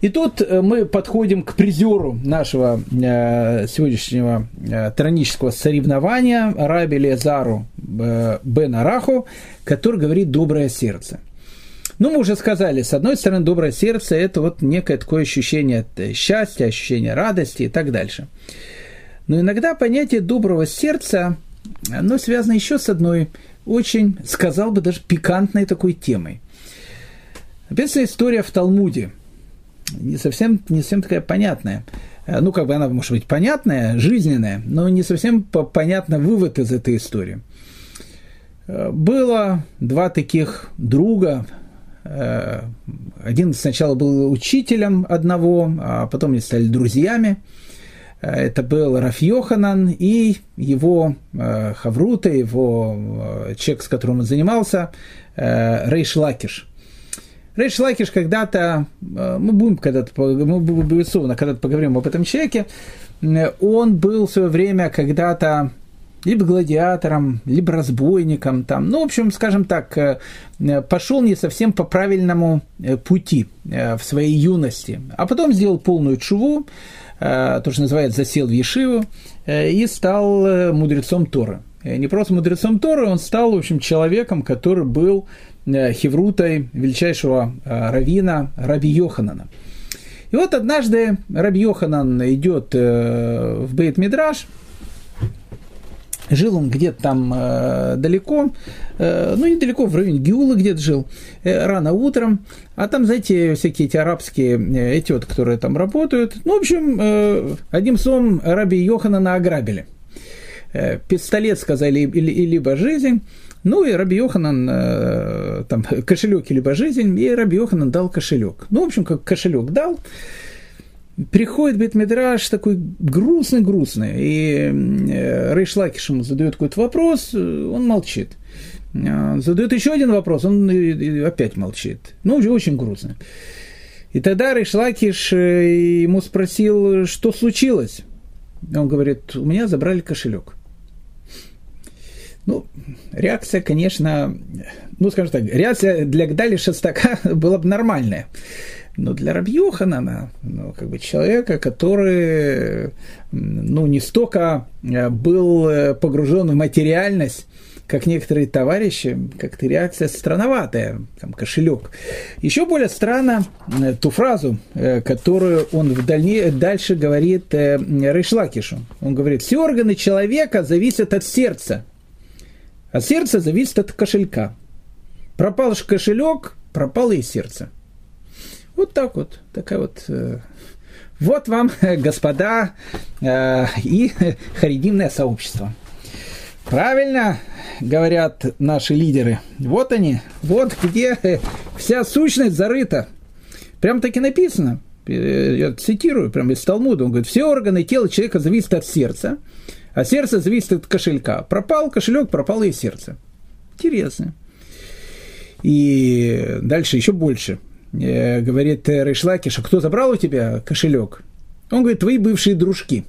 И тут э, мы подходим к призеру нашего э, сегодняшнего э, тронического соревнования Раби Лезару Бен Араху, который говорит «доброе сердце». Ну, мы уже сказали, с одной стороны, доброе сердце – это вот некое такое ощущение счастья, ощущение радости и так дальше. Но иногда понятие доброго сердца, оно связано еще с одной очень, сказал бы, даже пикантной такой темой. Написана история в Талмуде – не совсем, не совсем такая понятная. ну, как бы она может быть понятная, жизненная, но не совсем понятно вывод из этой истории. Было два таких друга, один сначала был учителем одного, а потом они стали друзьями. Это был Раф Йоханан и его Хаврута, его человек, с которым он занимался, Рейш Лакиш – Рейш Лакиш когда-то, э, мы будем когда-то, мы безусловно, когда-то поговорим об этом человеке, э, он был в свое время когда-то либо гладиатором, либо разбойником, там, ну, в общем, скажем так, э, пошел не совсем по правильному пути в своей юности, а потом сделал полную тшуву, то, что называется, засел в ешиву, и стал мудрецом Торы. Не просто мудрецом Торы, он стал, в общем, человеком, который был Э, хеврутой величайшего э, равина Раби Йоханана. И вот однажды Раби Йоханан идет э, в Бейт Мидраш, Жил он где-то там э, далеко, э, ну, недалеко, в районе Гиула где-то жил, э, рано утром. А там, знаете, всякие эти арабские э, эти вот, которые там работают. Ну, в общем, э, одним словом, Раби Йоханана ограбили. Э, пистолет, сказали, или, либо жизнь. Ну и Раби Йоханан, э, там, кошелек либо жизнь, и Раби Йоханан дал кошелек. Ну, в общем, как кошелек дал, приходит Бетмидраш такой грустный-грустный, и э, Рейш Лакиш ему задает какой-то вопрос, он молчит. Э, задает еще один вопрос, он опять молчит. Ну, уже очень грустно. И тогда Рейш Лакиш э, ему спросил, что случилось. Он говорит, у меня забрали кошелек. Ну, реакция, конечно, ну, скажем так, реакция для Гдали Шестака была бы нормальная. Но для Рабьюхана, ну, как бы человека, который, ну, не столько э, был э, погружен в материальность, как некоторые товарищи, как-то реакция странноватая, там, кошелек. Еще более странно э, ту фразу, которую он в дальне, дальше говорит Рейшлакишу. Он говорит, все органы человека зависят от сердца, а сердце зависит от кошелька. Пропал кошелек, пропало и сердце. Вот так вот, такая вот э, вот вам, господа, э, и харидимное сообщество. Правильно говорят наши лидеры. Вот они, вот где вся сущность зарыта. Прям таки написано. Я цитирую, прям из Талмуда. Он говорит, все органы тела человека зависят от сердца, а сердце зависит от кошелька. Пропал кошелек, пропало и сердце. Интересно. И дальше еще больше. Э, говорит Рейшлакиш, а кто забрал у тебя кошелек? Он говорит, твои бывшие дружки.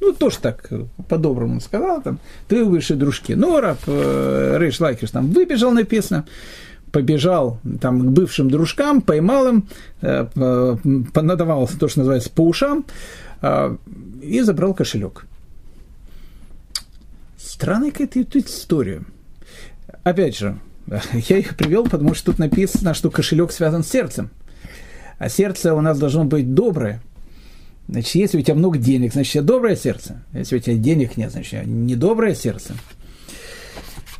Ну, тоже так по-доброму сказал, там, твои бывшие дружки. Ну, раб э, там выбежал, написано, побежал там к бывшим дружкам, поймал им, э, то, что называется, по ушам, э, и забрал кошелек. Странная какая-то история. Опять же, я их привел, потому что тут написано, что кошелек связан с сердцем. А сердце у нас должно быть доброе. Значит, если у тебя много денег, значит, у тебя доброе сердце. Если у тебя денег нет, значит, у тебя недоброе сердце.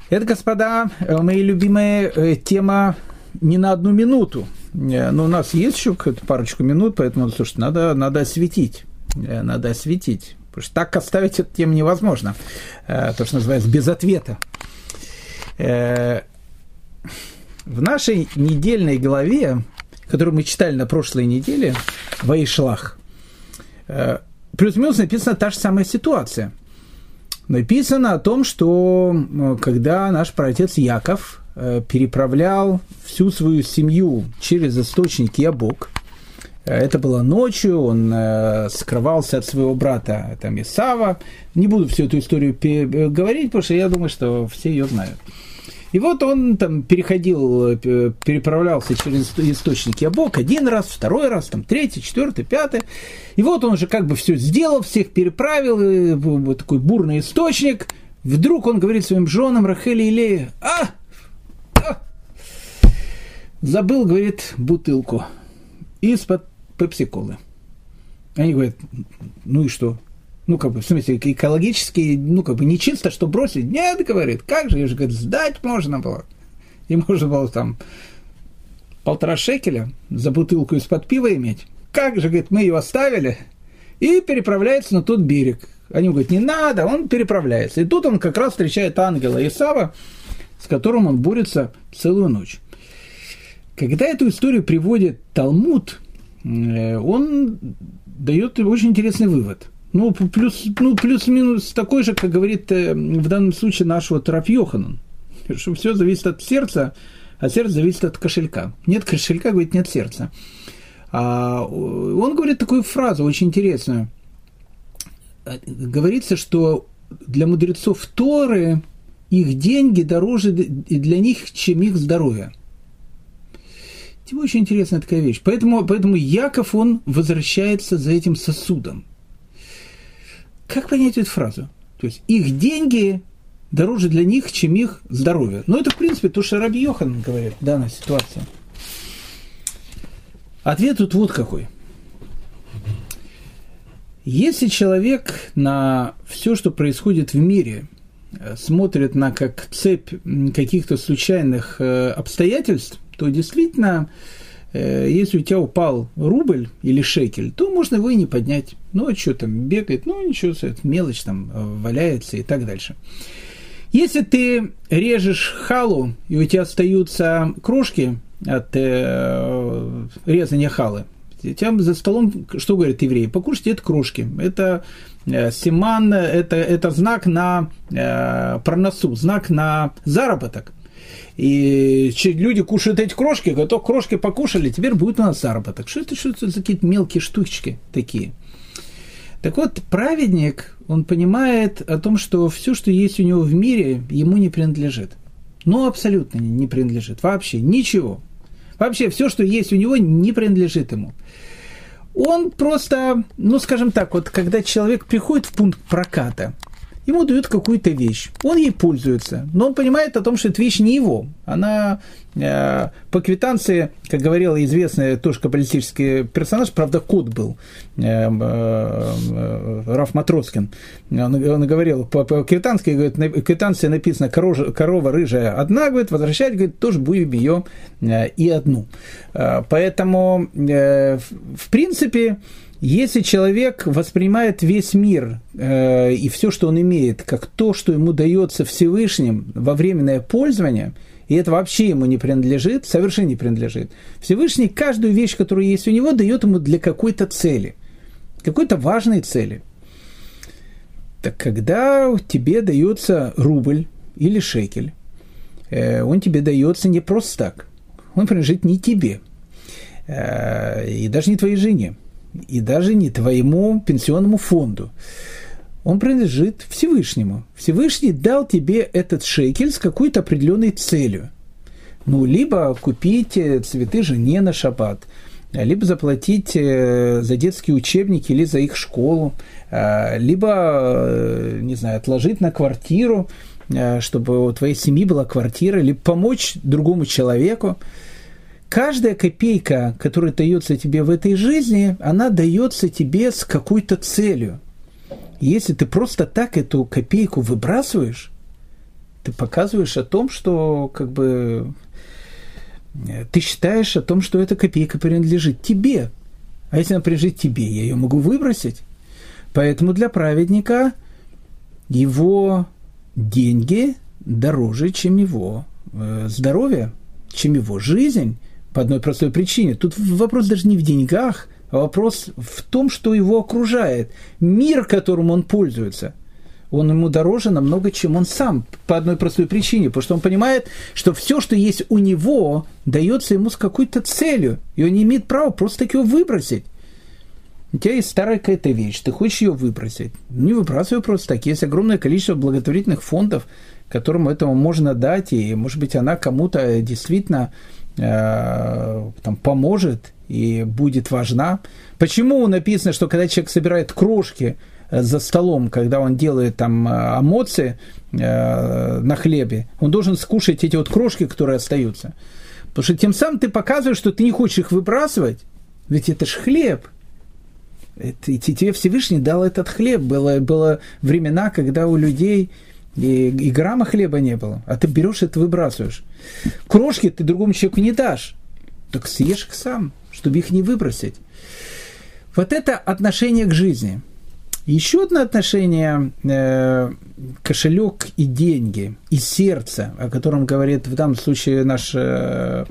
Это, господа, мои любимые э, тема не на одну минуту. Э, но у нас есть еще парочку минут, поэтому, слушайте, надо, надо осветить. Э, надо осветить. Потому что так оставить эту тему невозможно. Э, то, что называется, без ответа. Э, в нашей недельной главе, которую мы читали на прошлой неделе, Ваишлах, э, плюс-минус написана та же самая ситуация. Написано о том, что когда наш праотец Яков переправлял всю свою семью через источник Ябок – это было ночью, он э, скрывался от своего брата там, Исава. Не буду всю эту историю э, говорить, потому что я думаю, что все ее знают. И вот он там переходил, э, переправлялся через источник Ябок один раз, второй раз, там третий, четвертый, пятый. И вот он уже как бы все сделал, всех переправил, вот такой бурный источник. Вдруг он говорит своим женам Рахели и Лея, а, а! Забыл, говорит, бутылку. Из-под пепси-колы. Они говорят, ну и что? Ну, как бы, в смысле, экологически, ну, как бы, не чисто, что бросить. Нет, говорит, как же, ее же, говорит, сдать можно было. И можно было там полтора шекеля за бутылку из-под пива иметь. Как же, говорит, мы ее оставили, и переправляется на тот берег. Они говорят, не надо, он переправляется. И тут он как раз встречает ангела Исава, с которым он борется целую ночь. Когда эту историю приводит Талмуд, э, он дает очень интересный вывод. Ну, плюс, ну, плюс-минус такой же, как говорит э, в данном случае наш вот Раф Йоханан. Что все зависит от сердца, а сердце зависит от кошелька. Нет кошелька, говорит, нет сердца. А он говорит такую фразу очень интересную. Говорится, что для мудрецов Торы их деньги дороже для них, чем их здоровье. Это очень интересная такая вещь. Поэтому, поэтому Яков, он возвращается за этим сосудом. Как понять эту фразу? То есть их деньги дороже для них, чем их здоровье. Ну, это, в принципе, то, что Раби Йохан говорит в данной ситуации. Ответ тут вот какой. Если человек на все, что происходит в мире, э, смотрит на как цепь каких-то случайных э, обстоятельств, то действительно, если у тебя упал рубль или шекель, то можно его и не поднять. Ну, а что там, бегает, ну, ничего, это мелочь там э, валяется и так дальше. Если ты режешь халу, и у тебя остаются крошки от э, резания халы, тем за столом, что говорят евреи, покушайте это крошки. Это э, симан, это, это знак на э, проносу, знак на заработок и люди кушают эти крошки, готов крошки покушали, теперь будет у нас заработок. Что это, что это за какие-то мелкие штучки такие? Так вот, праведник, он понимает о том, что все, что есть у него в мире, ему не принадлежит. Ну, абсолютно не принадлежит. Вообще ничего. Вообще все, что есть у него, не принадлежит ему. Он просто, ну, скажем так, вот когда человек приходит в пункт проката, ему дают какую-то вещь, он ей пользуется, но он понимает о том, что эта вещь не его. Она э, по квитанции, как говорил известный тоже каббалистический персонаж, правда, кот был, э, э, э, Раф Матроскин, он, он говорил, по, по квитански, говорит, на квитанции написано корова, корова рыжая одна, говорит, возвращать, говорит, тоже будем ее э, и одну. Э, поэтому, э, в принципе, если человек воспринимает весь мир э, и все, что он имеет, как то, что ему дается Всевышним во временное пользование, и это вообще ему не принадлежит, совершенно не принадлежит. Всевышний каждую вещь, которая есть у него, дает ему для какой-то цели, какой-то важной цели. Так когда тебе дается рубль или шекель, э, он тебе дается не просто так. Он принадлежит не тебе, э, и даже не твоей жене и даже не твоему пенсионному фонду. Он принадлежит Всевышнему. Всевышний дал тебе этот шекель с какой-то определенной целью. Ну, либо купить э, цветы жене на шаббат, либо заплатить э, за детские учебники или за их школу, э, либо, не знаю, отложить на квартиру, чтобы у твоей семьи была квартира, либо помочь другому человеку каждая копейка, которая дается тебе в этой жизни, она дается тебе с какой-то целью. Если ты просто так эту копейку выбрасываешь, ты показываешь о том, что как бы ты считаешь о том, что эта копейка принадлежит тебе. А если она принадлежит тебе, я ее могу выбросить. Поэтому для праведника его деньги дороже, чем его э, здоровье, чем его жизнь, по одной простой причине. Тут вопрос даже не в деньгах, а вопрос в том, что его окружает. Мир, которым он пользуется, он ему дороже намного, чем он сам, по одной простой причине, потому что он понимает, что все, что есть у него, дается ему с какой-то целью, и он не имеет права просто так его выбросить. У тебя есть старая какая-то вещь, ты хочешь ее выбросить. Не выбрасывай просто так. Есть огромное количество благотворительных фондов, которым этому можно дать, и, может быть, она кому-то действительно там, поможет и будет важна. Почему написано, что когда человек собирает крошки э, за столом, когда он делает там эмоции э, на хлебе, он должен скушать эти вот крошки, которые остаются. Потому что тем самым ты показываешь, что ты не хочешь их выбрасывать, ведь это ж хлеб. Это, и тебе Всевышний дал этот хлеб. Было, было времена, когда у людей и, и грамма хлеба не было, а ты берешь это выбрасываешь. Крошки ты другому человеку не дашь, так съешь их сам, чтобы их не выбросить. Вот это отношение к жизни. Еще одно отношение э, кошелек и деньги, и сердце, о котором говорит в данном случае наш э,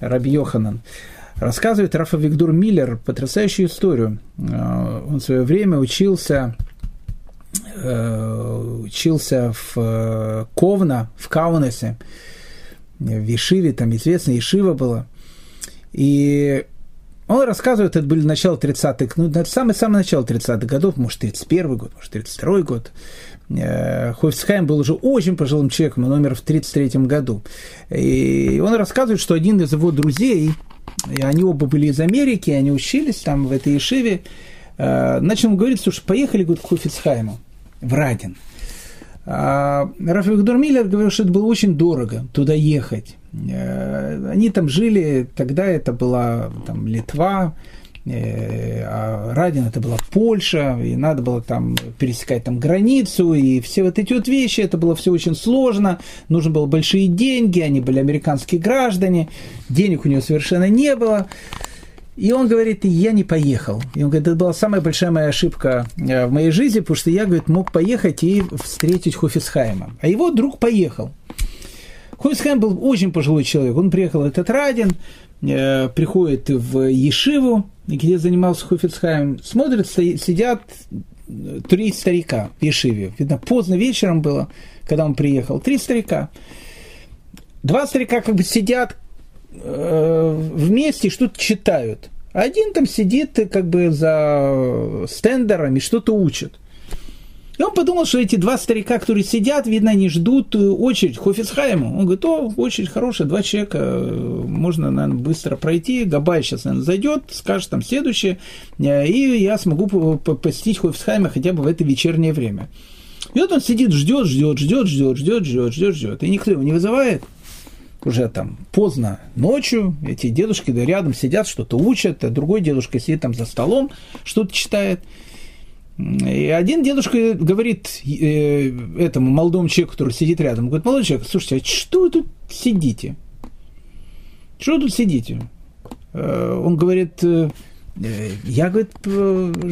Раби Йоханан. Рассказывает Рафа Виктор Миллер потрясающую историю. Э, он в свое время учился учился в э, Ковна, в Каунасе, в Ешиве, там известная Ешива была. И он рассказывает, это были начало 30-х, ну, самое-самое начало 30-х годов, может, 31 год, может, 32 год. Э, Хойфсхайм был уже очень пожилым человеком, он умер в 33 году. И он рассказывает, что один из его друзей, и они оба были из Америки, они учились там в этой Ешиве, э, начал говорить, слушай, поехали говорит, к Хофицхайму в Радин. А Раф Виктор Миллер говорил, что это было очень дорого туда ехать. Э, они там жили, тогда это была там, Литва, э, а Радин это была Польша, и надо было там пересекать там границу, и все вот эти вот вещи, это было все очень сложно, нужны были большие деньги, они были американские граждане, денег у него совершенно не было. И он говорит, я не поехал. И он говорит, это была самая большая моя ошибка э, в моей жизни, потому что я, говорит, мог поехать и встретить Хофисхайма. А его друг поехал. Хофисхайм был очень пожилой человек. Он приехал в этот Радин, э, приходит в Ешиву, где занимался Хофисхайм, смотрит, сидят три старика в Ешиве. Видно, поздно вечером было, когда он приехал. Три старика. Два старика как бы сидят, вместе что-то читают. Один там сидит как бы за стендерами, что-то учит. И он подумал, что эти два старика, которые сидят, видно, они ждут очередь Хофисхайму. Он говорит, о, очередь хорошая, два человека, э, можно, наверное, быстро пройти. Габай сейчас, наверное, зайдет, скажет там следующее, э, и я смогу посетить Хофисхайма хотя бы в это вечернее время. И вот он сидит, ждет, ждет, ждет, ждет, ждет, ждет, ждет, ждет, и никто его не вызывает уже там поздно ночью, эти дедушки да, рядом сидят, что-то учат, а другой дедушка сидит там за столом, что-то читает. И один дедушка говорит э, этому молодому человеку, который сидит рядом, говорит, молодой человек, слушайте, а что вы тут сидите? Что вы тут сидите? Э, он говорит, э, я, говорит,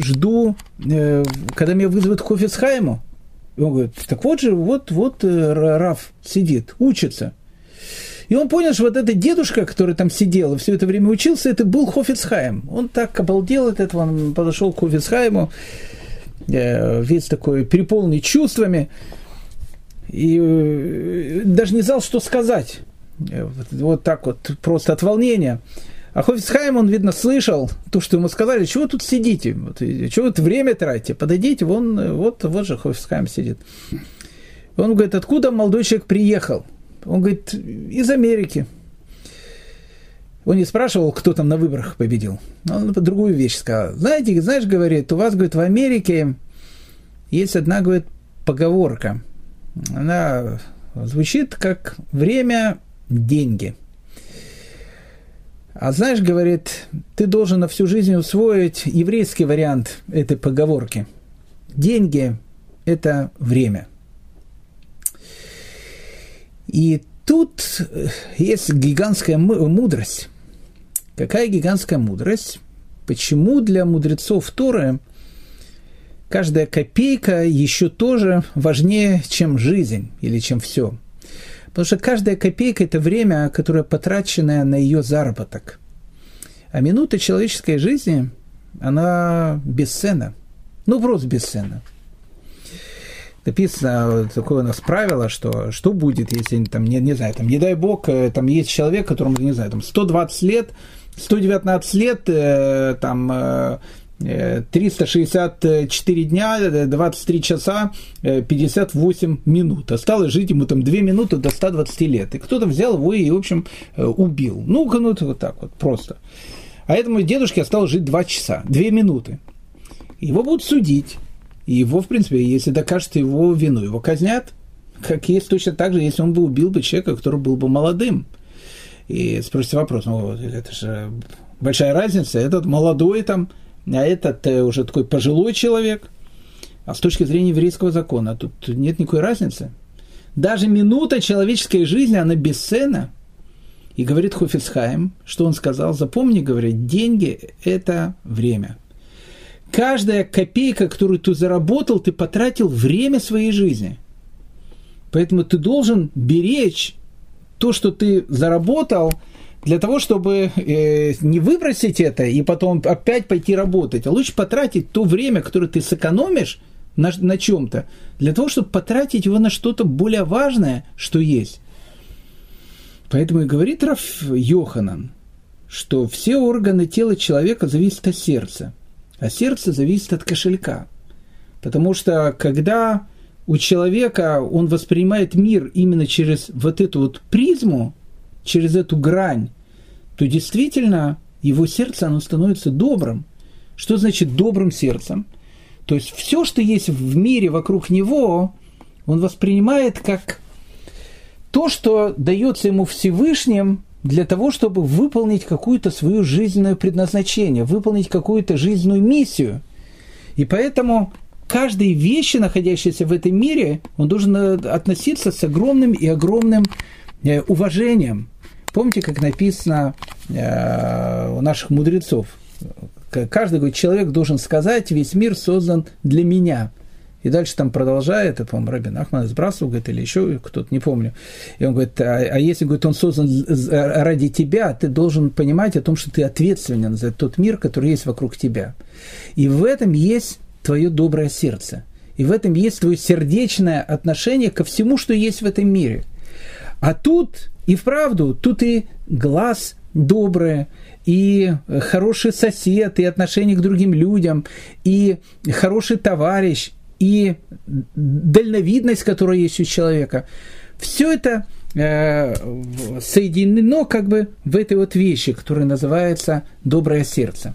жду, когда меня вызовут к Хофицхайму. Он говорит, так вот же, вот, вот Раф сидит, учится. И он понял, что вот этот дедушка, который там сидел и все это время учился, это был Хофицхайм. Он так обалдел от этого, он подошел к Хофицхайму, э, весь такой переполненный чувствами, и э, даже не знал, что сказать. Э, вот так вот, просто от волнения. А Хофицхайм, он, видно, слышал то, что ему сказали, чего тут сидите, вот, чего вы время тратите, подойдите, вон, вот, вот же Хофицхайм сидит. Он говорит, откуда молодой человек приехал? Он говорит, из Америки. Он не спрашивал, кто там на выборах победил. Он другую вещь сказал. Знаете, знаешь, говорит, у вас, говорит, в Америке есть одна, говорит, поговорка. Она звучит как время – деньги. А знаешь, говорит, ты должен на всю жизнь усвоить еврейский вариант этой поговорки. Деньги – это время – и тут э, есть гигантская мудрость. Какая гигантская мудрость? Почему для мудрецов Торы каждая копейка еще тоже важнее, чем жизнь или чем все? Потому что каждая копейка – это время, которое потраченное на ее заработок. А минута человеческой жизни, она бесценна. Ну, просто бесценна написано такое у нас правило, что что будет, если, там, не, не знаю, там, не дай бог, э, там есть человек, которому, не знаю, там, 120 лет, 119 лет, э, там, 364 э, дня, 23 часа, 58 минут. Осталось жить ему там 2 минуты до 120 лет. И кто-то взял его и, в общем, убил. Ну, ну вот так вот, просто. А этому дедушке осталось жить 2 часа, 2 минуты. Его будут судить. Его, в принципе, если докажут его вину, его казнят. Как есть точно так же, если он бы убил бы человека, который был бы молодым. И спросите вопрос, ну, это же большая разница, этот молодой там, а этот э, уже такой пожилой человек. А с точки зрения еврейского закона тут нет никакой разницы. Даже минута человеческой жизни, она бесценна. И говорит Хофицхайм, что он сказал, запомни, говорит, деньги – это время – каждая копейка, которую ты заработал, ты потратил время своей жизни. Поэтому ты должен беречь то, что ты заработал, для того, чтобы э, не выбросить это и потом опять пойти работать, а лучше потратить то время, которое ты сэкономишь на, на чем-то, для того, чтобы потратить его на что-то более важное, что есть. Поэтому и говорит Раф Йоханан, что все органы тела человека зависят от сердца, а сердце зависит от кошелька. Потому что когда у человека он воспринимает мир именно через вот эту вот призму, через эту грань, то действительно его сердце, оно становится добрым. Что значит добрым сердцем? То есть все, что есть в мире вокруг него, он воспринимает как то, что дается ему Всевышним для того, чтобы выполнить какую-то свою жизненное предназначение, выполнить какую-то жизненную миссию. И поэтому каждой вещи, находящейся в этом мире, он должен э, относиться с огромным и огромным э, уважением. Помните, как написано э, у наших мудрецов? Каждый человек должен сказать, весь мир создан для меня. И дальше там продолжает, это, по-моему, Рабин Ахман сбрасывал, говорит, или еще кто-то, не помню. И он говорит, а, а если, говорит, он создан ради тебя, ты должен понимать о том, что ты ответственен за тот мир, который есть вокруг тебя. И в этом есть твое доброе сердце. И в этом есть твое сердечное отношение ко всему, что есть в этом мире. А тут, и вправду, тут и глаз добрый, и хороший сосед, и отношение к другим людям, и хороший товарищ, и дальновидность, которая есть у человека. Все это э, соединено как бы в этой вот вещи, которая называется доброе сердце.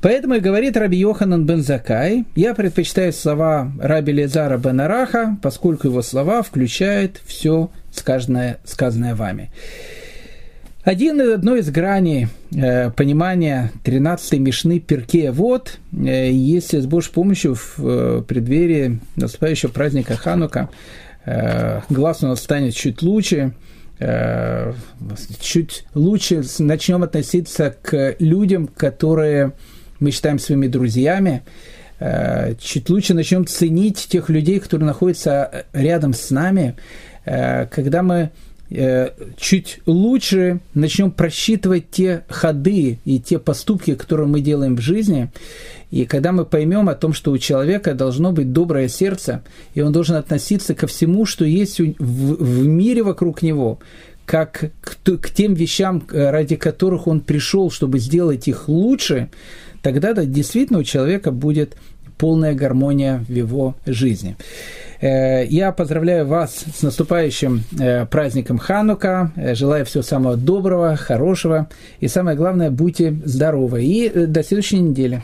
Поэтому и говорит Раби Йоханан бен Закай, я предпочитаю слова Раби Лезара бен Араха, поскольку его слова включают все сказанное, сказанное вами. Один, одно из граней э, понимания 13-й Мишны Перкея Вот, э, если с Божьей помощью в э, преддверии наступающего праздника Ханука э, глаз у нас станет чуть лучше, э, чуть лучше начнем относиться к людям, которые мы считаем своими друзьями, э, чуть лучше начнем ценить тех людей, которые находятся рядом с нами, э, когда мы э, чуть лучше начнем просчитывать те ходы и те поступки, которые мы делаем в жизни, и когда мы поймем о том, что у человека должно быть доброе сердце, и он должен относиться ко всему, что есть в, мире вокруг него, как к, к тем вещам, ради которых он пришел, чтобы сделать их лучше, тогда да, действительно у человека будет полная гармония в его жизни. Э, я поздравляю вас с наступающим э, праздником Ханука. Э, желаю всего самого доброго, хорошего. И самое главное, будьте здоровы. И до следующей недели.